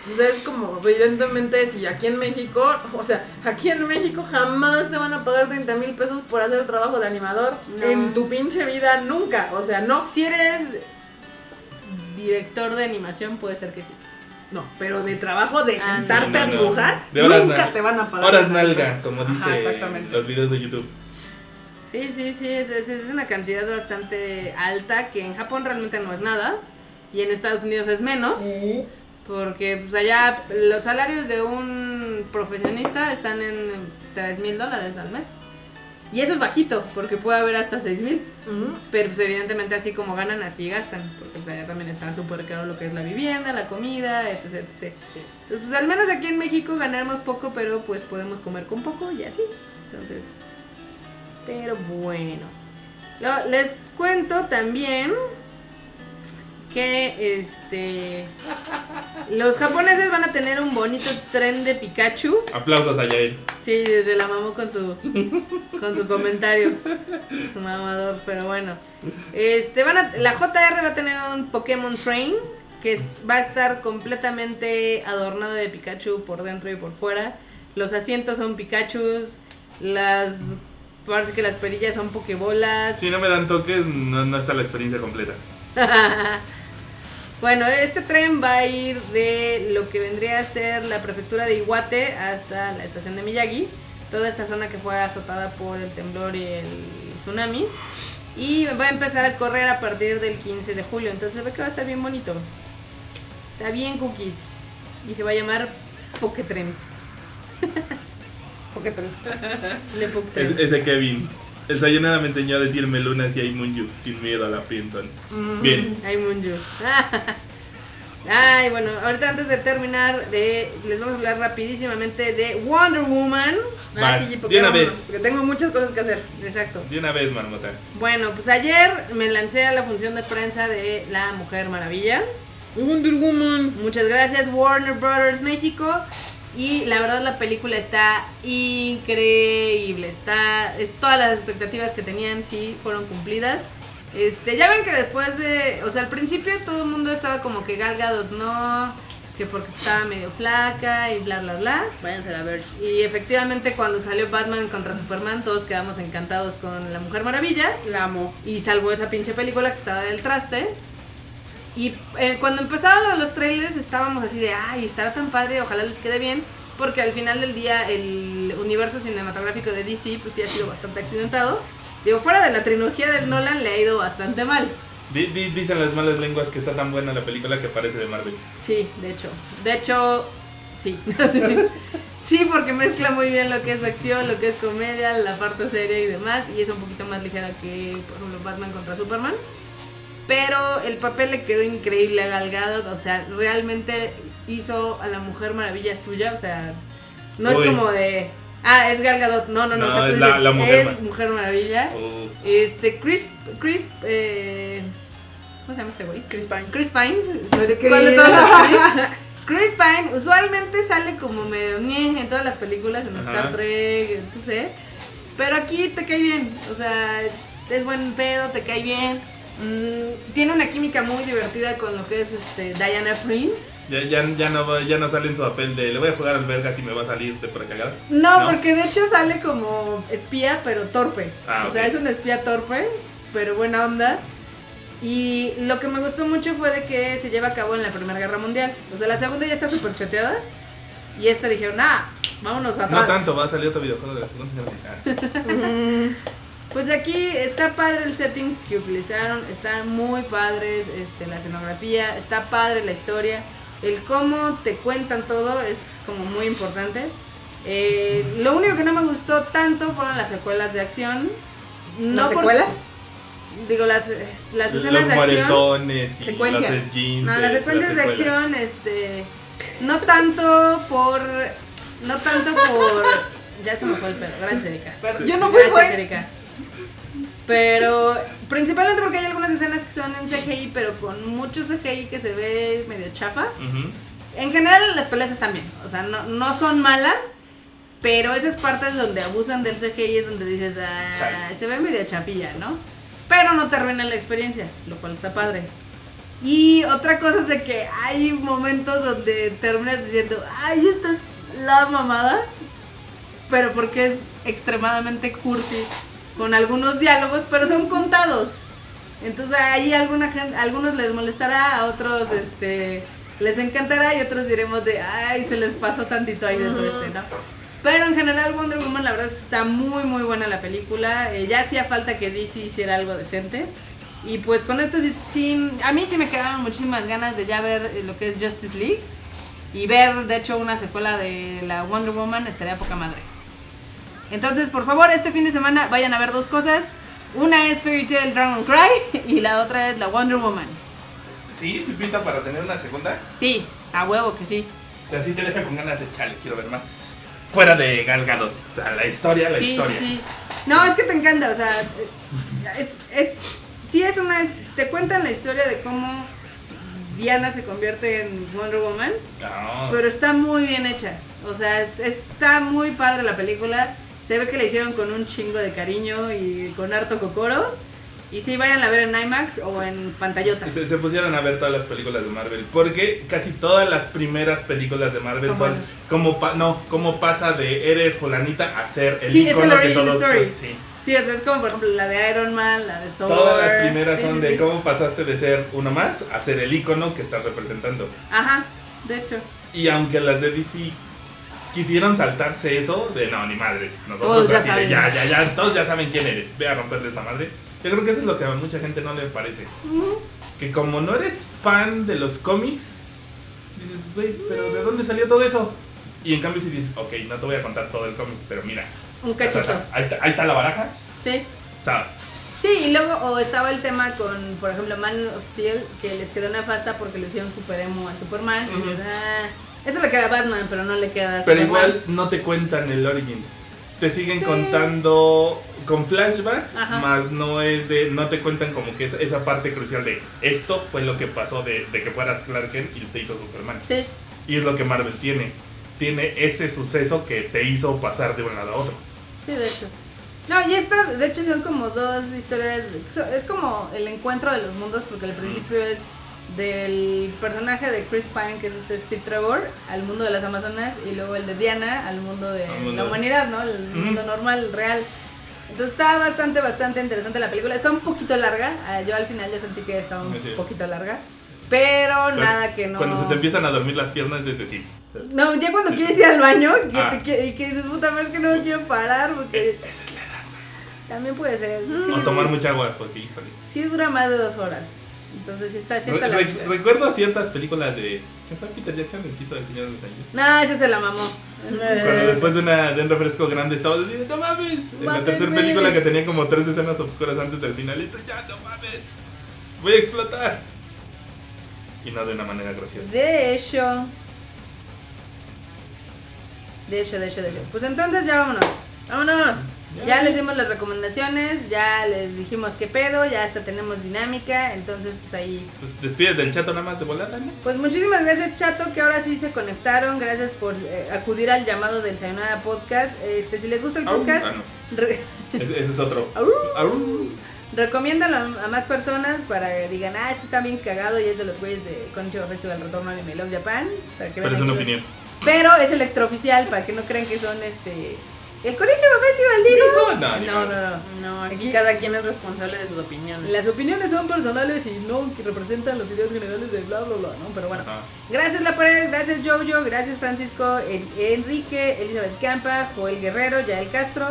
Entonces es como, evidentemente, si aquí en México, o sea, aquí en México jamás te van a pagar 30 mil pesos por hacer el trabajo de animador. No. En tu pinche vida, nunca. O sea, no. Si eres director de animación, puede ser que sí. No, pero de trabajo de Ah, sentarte no, a no. dibujar, De horas nunca te van a pagar. Horas 30 mil nalga, como dice los videos de YouTube. Sí, sí, sí, es, es, es una cantidad bastante alta que en Japón realmente no es nada y en Estados Unidos es menos porque pues allá los salarios de un profesionista están en 3 mil dólares al mes y eso es bajito porque puede haber hasta 6 mil pero pues evidentemente así como ganan así gastan porque pues allá también está súper caro lo que es la vivienda, la comida, etc, etc. Entonces pues al menos aquí en México ganamos poco pero pues podemos comer con poco y así entonces pero bueno. Lo- les cuento también que este los japoneses van a tener un bonito tren de Pikachu. Aplausos a Yael. Sí, desde la mamó con su con su comentario. Su mamador, pero bueno. Este van a la JR va a tener un Pokémon Train que va a estar completamente adornado de Pikachu por dentro y por fuera. Los asientos son Pikachus, las parece que las perillas son Pokébolas. Si no me dan toques, no, no está la experiencia completa. *laughs* bueno, este tren va a ir de lo que vendría a ser la prefectura de Iwate hasta la estación de Miyagi. Toda esta zona que fue azotada por el temblor y el tsunami. Y va a empezar a correr a partir del 15 de julio. Entonces ve que va a estar bien bonito. Está bien cookies. Y se va a llamar Poketren. Poketren. De Poketren. Es- ese Kevin. El Sayonara me enseñó a decirme Luna si hay Munju, sin miedo a la Pinson. Bien. Ay, Munju. *laughs* Ay, bueno, ahorita antes de terminar, de, les vamos a hablar rapidísimamente de Wonder Woman. Ah, sí, de porque una vámonos, vez. Porque tengo muchas cosas que hacer. Exacto. De una vez, marmota. Bueno, pues ayer me lancé a la función de prensa de La Mujer Maravilla. Wonder Woman. Muchas gracias, Warner Brothers México. Y la verdad la película está increíble. Está. Es, todas las expectativas que tenían sí fueron cumplidas. Este, ya ven que después de. O sea, al principio todo el mundo estaba como que Gal Gadot no. Que porque estaba medio flaca y bla bla bla. Váyanse a ver. Y efectivamente cuando salió Batman contra Superman todos quedamos encantados con la Mujer Maravilla. La amo. Y salvo esa pinche película que estaba del traste. Y eh, cuando empezaron lo de los trailers estábamos así de, ay, estará tan padre, ojalá les quede bien. Porque al final del día el universo cinematográfico de DC pues sí ha sido bastante accidentado. Digo, fuera de la trilogía del Nolan le ha ido bastante mal. Di- di- dicen las malas lenguas que está tan buena la película que parece de Marvel. Sí, de hecho. De hecho, sí. *laughs* sí, porque mezcla muy bien lo que es acción, lo que es comedia, la parte seria y demás. Y es un poquito más ligera que, por ejemplo, Batman contra Superman. Pero el papel le quedó increíble a Gal Gadot, O sea, realmente hizo a la Mujer Maravilla suya. O sea, no es como de. Ah, es Gal Gadot. No, no, no. No, o sea, tú es la- dices, la Mujer es Ma- Mujer Maravilla. Oh, Este, Chris. Chris. Eh, ¿Cómo se llama este güey? Chris Pine. Chris Pine. Chris. ¿Cuál de *laughs* Chris? Pine usualmente sale como medio en todas las películas, en Ajá. Star Trek, entonces. Pero aquí te cae bien, o sea, es buen pedo, te cae bien. Mm, tiene una química muy divertida con lo que es este Diana Prince. ya, ya, ya, no, ya no sale en su papel de le voy a jugar al verga si me va a salir de por cagada. No, No. porque de hecho sale como espía, pero torpe. Ah, o sea, es un espía torpe, pero buena onda. Y lo que me gustó mucho fue de que se lleva a cabo en la Primera Guerra Mundial. O sea, la segunda ya está súper choteada. Y esta dijeron, ah, vámonos atrás. No tanto, va a salir otro videojuego de la segunda Guerra. *laughs* *laughs* Pues aquí está padre el setting que utilizaron, están muy padres este, la escenografía, está padre la historia, el cómo te cuentan todo es como muy importante. Eh, lo único que no me gustó tanto fueron las secuelas de acción. No ¿Las por- secuelas? digo, las, las escenas Los de acción. y Secuencias. los esguinces. No, las secuencias de secuelas. acción, este. No tanto por. No tanto por. Ya se me fue el pelo. Gracias, Erika. Pero yo no fui, Gracias. Erika. Pero principalmente porque hay algunas escenas que son en CGI, pero con mucho CGI que se ve medio chafa. En general las peleas están bien, o sea, no, no son malas, Pero esas partes donde abusan del CGI es donde dices, ah, se ve medio chafilla, ¿no? Pero no te arruina la experiencia, lo cual está padre. Y otra cosa es de que hay momentos donde terminas diciendo, ay, esta es la mamada, pero porque es extremadamente cursi con algunos diálogos, pero son contados. Entonces ahí alguna gente, algunos les molestará, a otros este les encantará y otros diremos de, ay, se les pasó tantito ahí de todo Ujú. este, ¿no? Pero en general Wonder Woman la verdad es que está muy muy buena la película. Eh, ya hacía falta que DC hiciera algo decente. Y pues con esto sí, sí- a mí sí me quedaron muchísimas ganas de ya ver eh, lo que es Justice League. Y ver de hecho una secuela de la Wonder Woman estaría poca madre. Entonces por favor este fin de semana vayan a ver dos cosas. Una es Fairy Tail Dragon Cry *laughs* y la otra es la Wonder Woman. Sí, sí pinta para tener una segunda. Sí, a huevo que sí. O sea, sí te deja con ganas de chale, quiero ver más. Fuera de Gal Gadot. O sea, la historia, la sí, historia. sí, sí. No, es que te encanta, o sea, es, es, sí es una, te cuentan la historia de cómo Diana se convierte en Wonder Woman, No. pero está muy bien hecha, o sea, está muy padre la película, se ve que la hicieron con un chingo de cariño y con harto cocoro, y sí, vayan a ver en IMAX o en pantallota. Se, se pusieron a ver todas las películas de Marvel. Porque casi todas las primeras películas de Marvel Son son, como pa- no, como pasa de eres fulanita a ser el Sí, es el icono que todos story. sí. Sí, o sea, es como por ejemplo la de Iron Man, la de Thor. Todas las primeras Sí, son sí, de cómo pasaste de ser uno más a ser el icono que estás representando. Ajá, de hecho. Y aunque las de DC quisieron saltarse eso, de no, ni madres. Nosotros Todos ya así de, saben. ya, ya, ya, todos ya saben quién eres. Ve a romperles la madre. Yo creo que eso es lo que a mucha gente no le parece. Que como no eres fan de los cómics, dices, güey, pero ¿de dónde salió todo eso? Y en cambio si dices, ok, no te voy a contar todo el cómic, pero mira. Un cachito. Ahí está, ahí está la baraja. Sí. ¿sabes? Sí, y luego o estaba el tema con, por ejemplo, Man of Steel, que les quedó nefasta porque le hicieron super emo a Superman. y Ujú. dices, "Ah, eso le queda a Batman, pero no le queda a Pero Superman". igual no te cuentan el Origins. Te siguen Sí. contando con flashbacks, Ajá. más no es de. No te cuentan como que esa, esa parte crucial de esto fue lo que pasó de, de que fueras Clark Kent y te hizo Superman. Sí, Y es lo que Marvel tiene. Tiene ese suceso que te hizo pasar de un lado a otro. sí, de hecho. No, y esta, de hecho, son como dos historias. Es como el encuentro de los mundos, porque al principio es del personaje de Chris Pine, que es este Steve Trevor, al mundo de las Amazonas, y luego el de Diana al mundo de mundo la humanidad, ¿no? El mundo normal, real. Entonces está bastante, bastante interesante la película. Está un poquito larga. ah, Yo al final ya sentí que estaba un Sí. poquito larga. Pero Cuando- nada que no. Cuando se te empiezan a dormir las piernas desde sí. No, ya cuando quieres ir al baño que Ah. te y que dices, puta, es que no me quiero parar porque Esa es la edad. también puede ser. Es que O tomar mucha agua, porque híjole. Sí dura más de dos horas. Entonces sí está, sí está Re- re- larga. recuerdo ciertas películas de. ¿Quién fue Peter Jackson el que hizo El Señor de los Anillos? No, ese se la mamó. Cuando después de, una, de un refresco grande estabas así, no mames. En la tercera película que tenía como tres escenas oscuras antes del final, y tú, ya no mames. Voy a explotar. Y no de una manera graciosa. De hecho. De hecho, de hecho, de hecho. Pues entonces ya vámonos. Vámonos. Ya les dimos las recomendaciones, ya les dijimos qué pedo, ya hasta tenemos dinámica, entonces pues ahí Pues despides del chato nada más de volada, ¿no? Pues muchísimas gracias Chato, que ahora sí se conectaron. Gracias por eh, acudir al llamado del Sayonara Podcast. Este, si les gusta el podcast, Ah, no. re- *laughs* Ese, ese es otro. Recomiéndalo a, más personas para que digan, ah, este está bien cagado y es de los güeyes de Concho Festival Retorno Anime Love Japan. Para que Pero es una opinión. Pero es el extraoficial para que no crean que son este. El Konichiwa Festival, digo. No, no, no, no. Aquí cada quien es responsable de sus opiniones. Las opiniones son personales y no representan las ideas generales de bla, bla, bla, ¿no? Pero bueno. Ajá. Gracias La Pared, gracias Jojo, gracias Francisco, En- Enrique, Elizabeth Campa, Joel Guerrero, Yael Castro,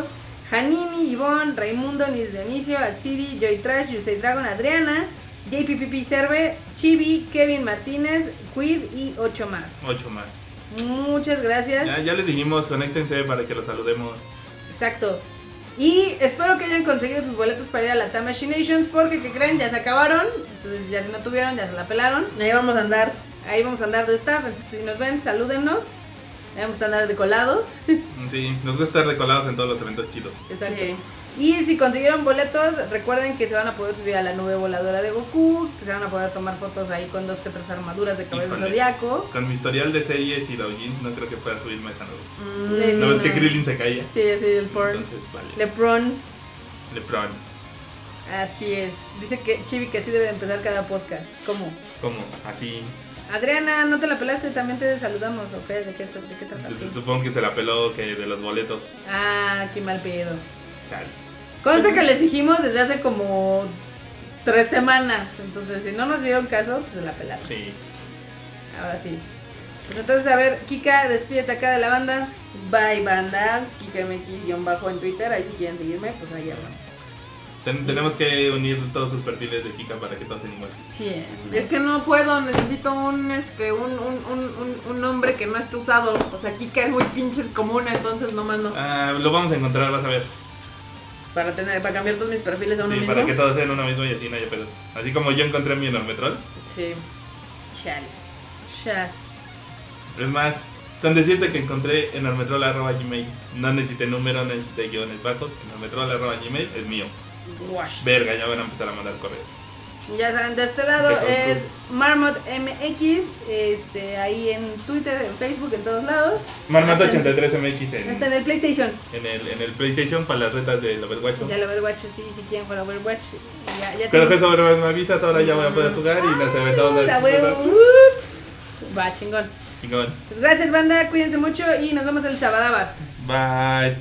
Janini, Ivonne, Raimundo, Nis Dionisio, Atsiri, Joy Trash, Yusei Dragon, Adriana, JPPP Serve, Chibi, Kevin Martínez, Quid y ocho más. Ocho más. Muchas gracias. Ya, ya les dijimos, conéctense para que los saludemos. Exacto. Y espero que hayan conseguido sus boletos para ir a la Time Nations porque, ¿qué creen? Ya se acabaron. Entonces, ya si no tuvieron, ya se la pelaron. Ahí vamos a andar. Ahí vamos a andar de staff. Entonces, si nos ven, salúdennos. Vamos a andar de colados. Sí, nos gusta estar decolados en todos los eventos chidos. Exacto. Sí. Y si consiguieron boletos, recuerden que se van a poder subir a la nube voladora de Goku, que se van a poder tomar fotos ahí con dos que tres armaduras de cabello zodiaco. Con mi historial de series y doujins no creo que pueda subirme a esa nube. Mm, Sí, sí, ¿No que Krillin se caía? Sí, así el porn. Entonces, vale. Lepron. Lepron. Así es. Dice que Chibi que así debe de empezar cada podcast. ¿Cómo? ¿Cómo? Así. Adriana, ¿no te la pelaste? También te saludamos, ¿ok? ¿De qué, de qué trata? Pues, Supongo que se la peló que de los boletos. Ah, qué mal pedo. Chale. Consta que les dijimos desde hace como tres semanas. Entonces, si no nos dieron caso, pues se la pelaron. Sí. Ahora sí. Pues entonces, a ver, Kika, despídete acá de la banda. Bye, banda. KikaMX-bajo en Twitter. Ahí si quieren seguirme, pues ahí hablamos. Ten- tenemos que unir todos sus perfiles de Kika para que todos sean iguales. Sí. Es que no puedo, necesito un este un, un, un, un, un nombre que no esté usado. O sea, Kika es muy pinches común, entonces nomás no. Ah, lo vamos a encontrar, vas a ver. Para tener, para cambiar todos mis perfiles a uno Sí, mismo. para que todos sean uno mismo y así no haya pedos. Así como yo encontré mi enormetrol. Sí. Chale. Chas. Es más, con decirte que encontré enormetrol.gmail. No necesité número, no necesité guiones bajos. Enormetrol.gmail es mío. Wash. Verga, ya van a empezar a mandar correos. Ya saben, de este lado es Marmot MX, este, ahí en Twitter, en Facebook, en todos lados. Marmato83MX en, Está en el PlayStation. en, el, en el PlayStation para las retas del Overwatch. Ya el Overwatch, sí, si quieren jugar Overwatch. Ya, ya Pero que sobre me avisas, ahora ya voy a poder jugar y las aventamos La huevo. Ups. Va, chingón. Chingón. Pues gracias, banda. Cuídense mucho y nos vemos el Sabadabas. Bye.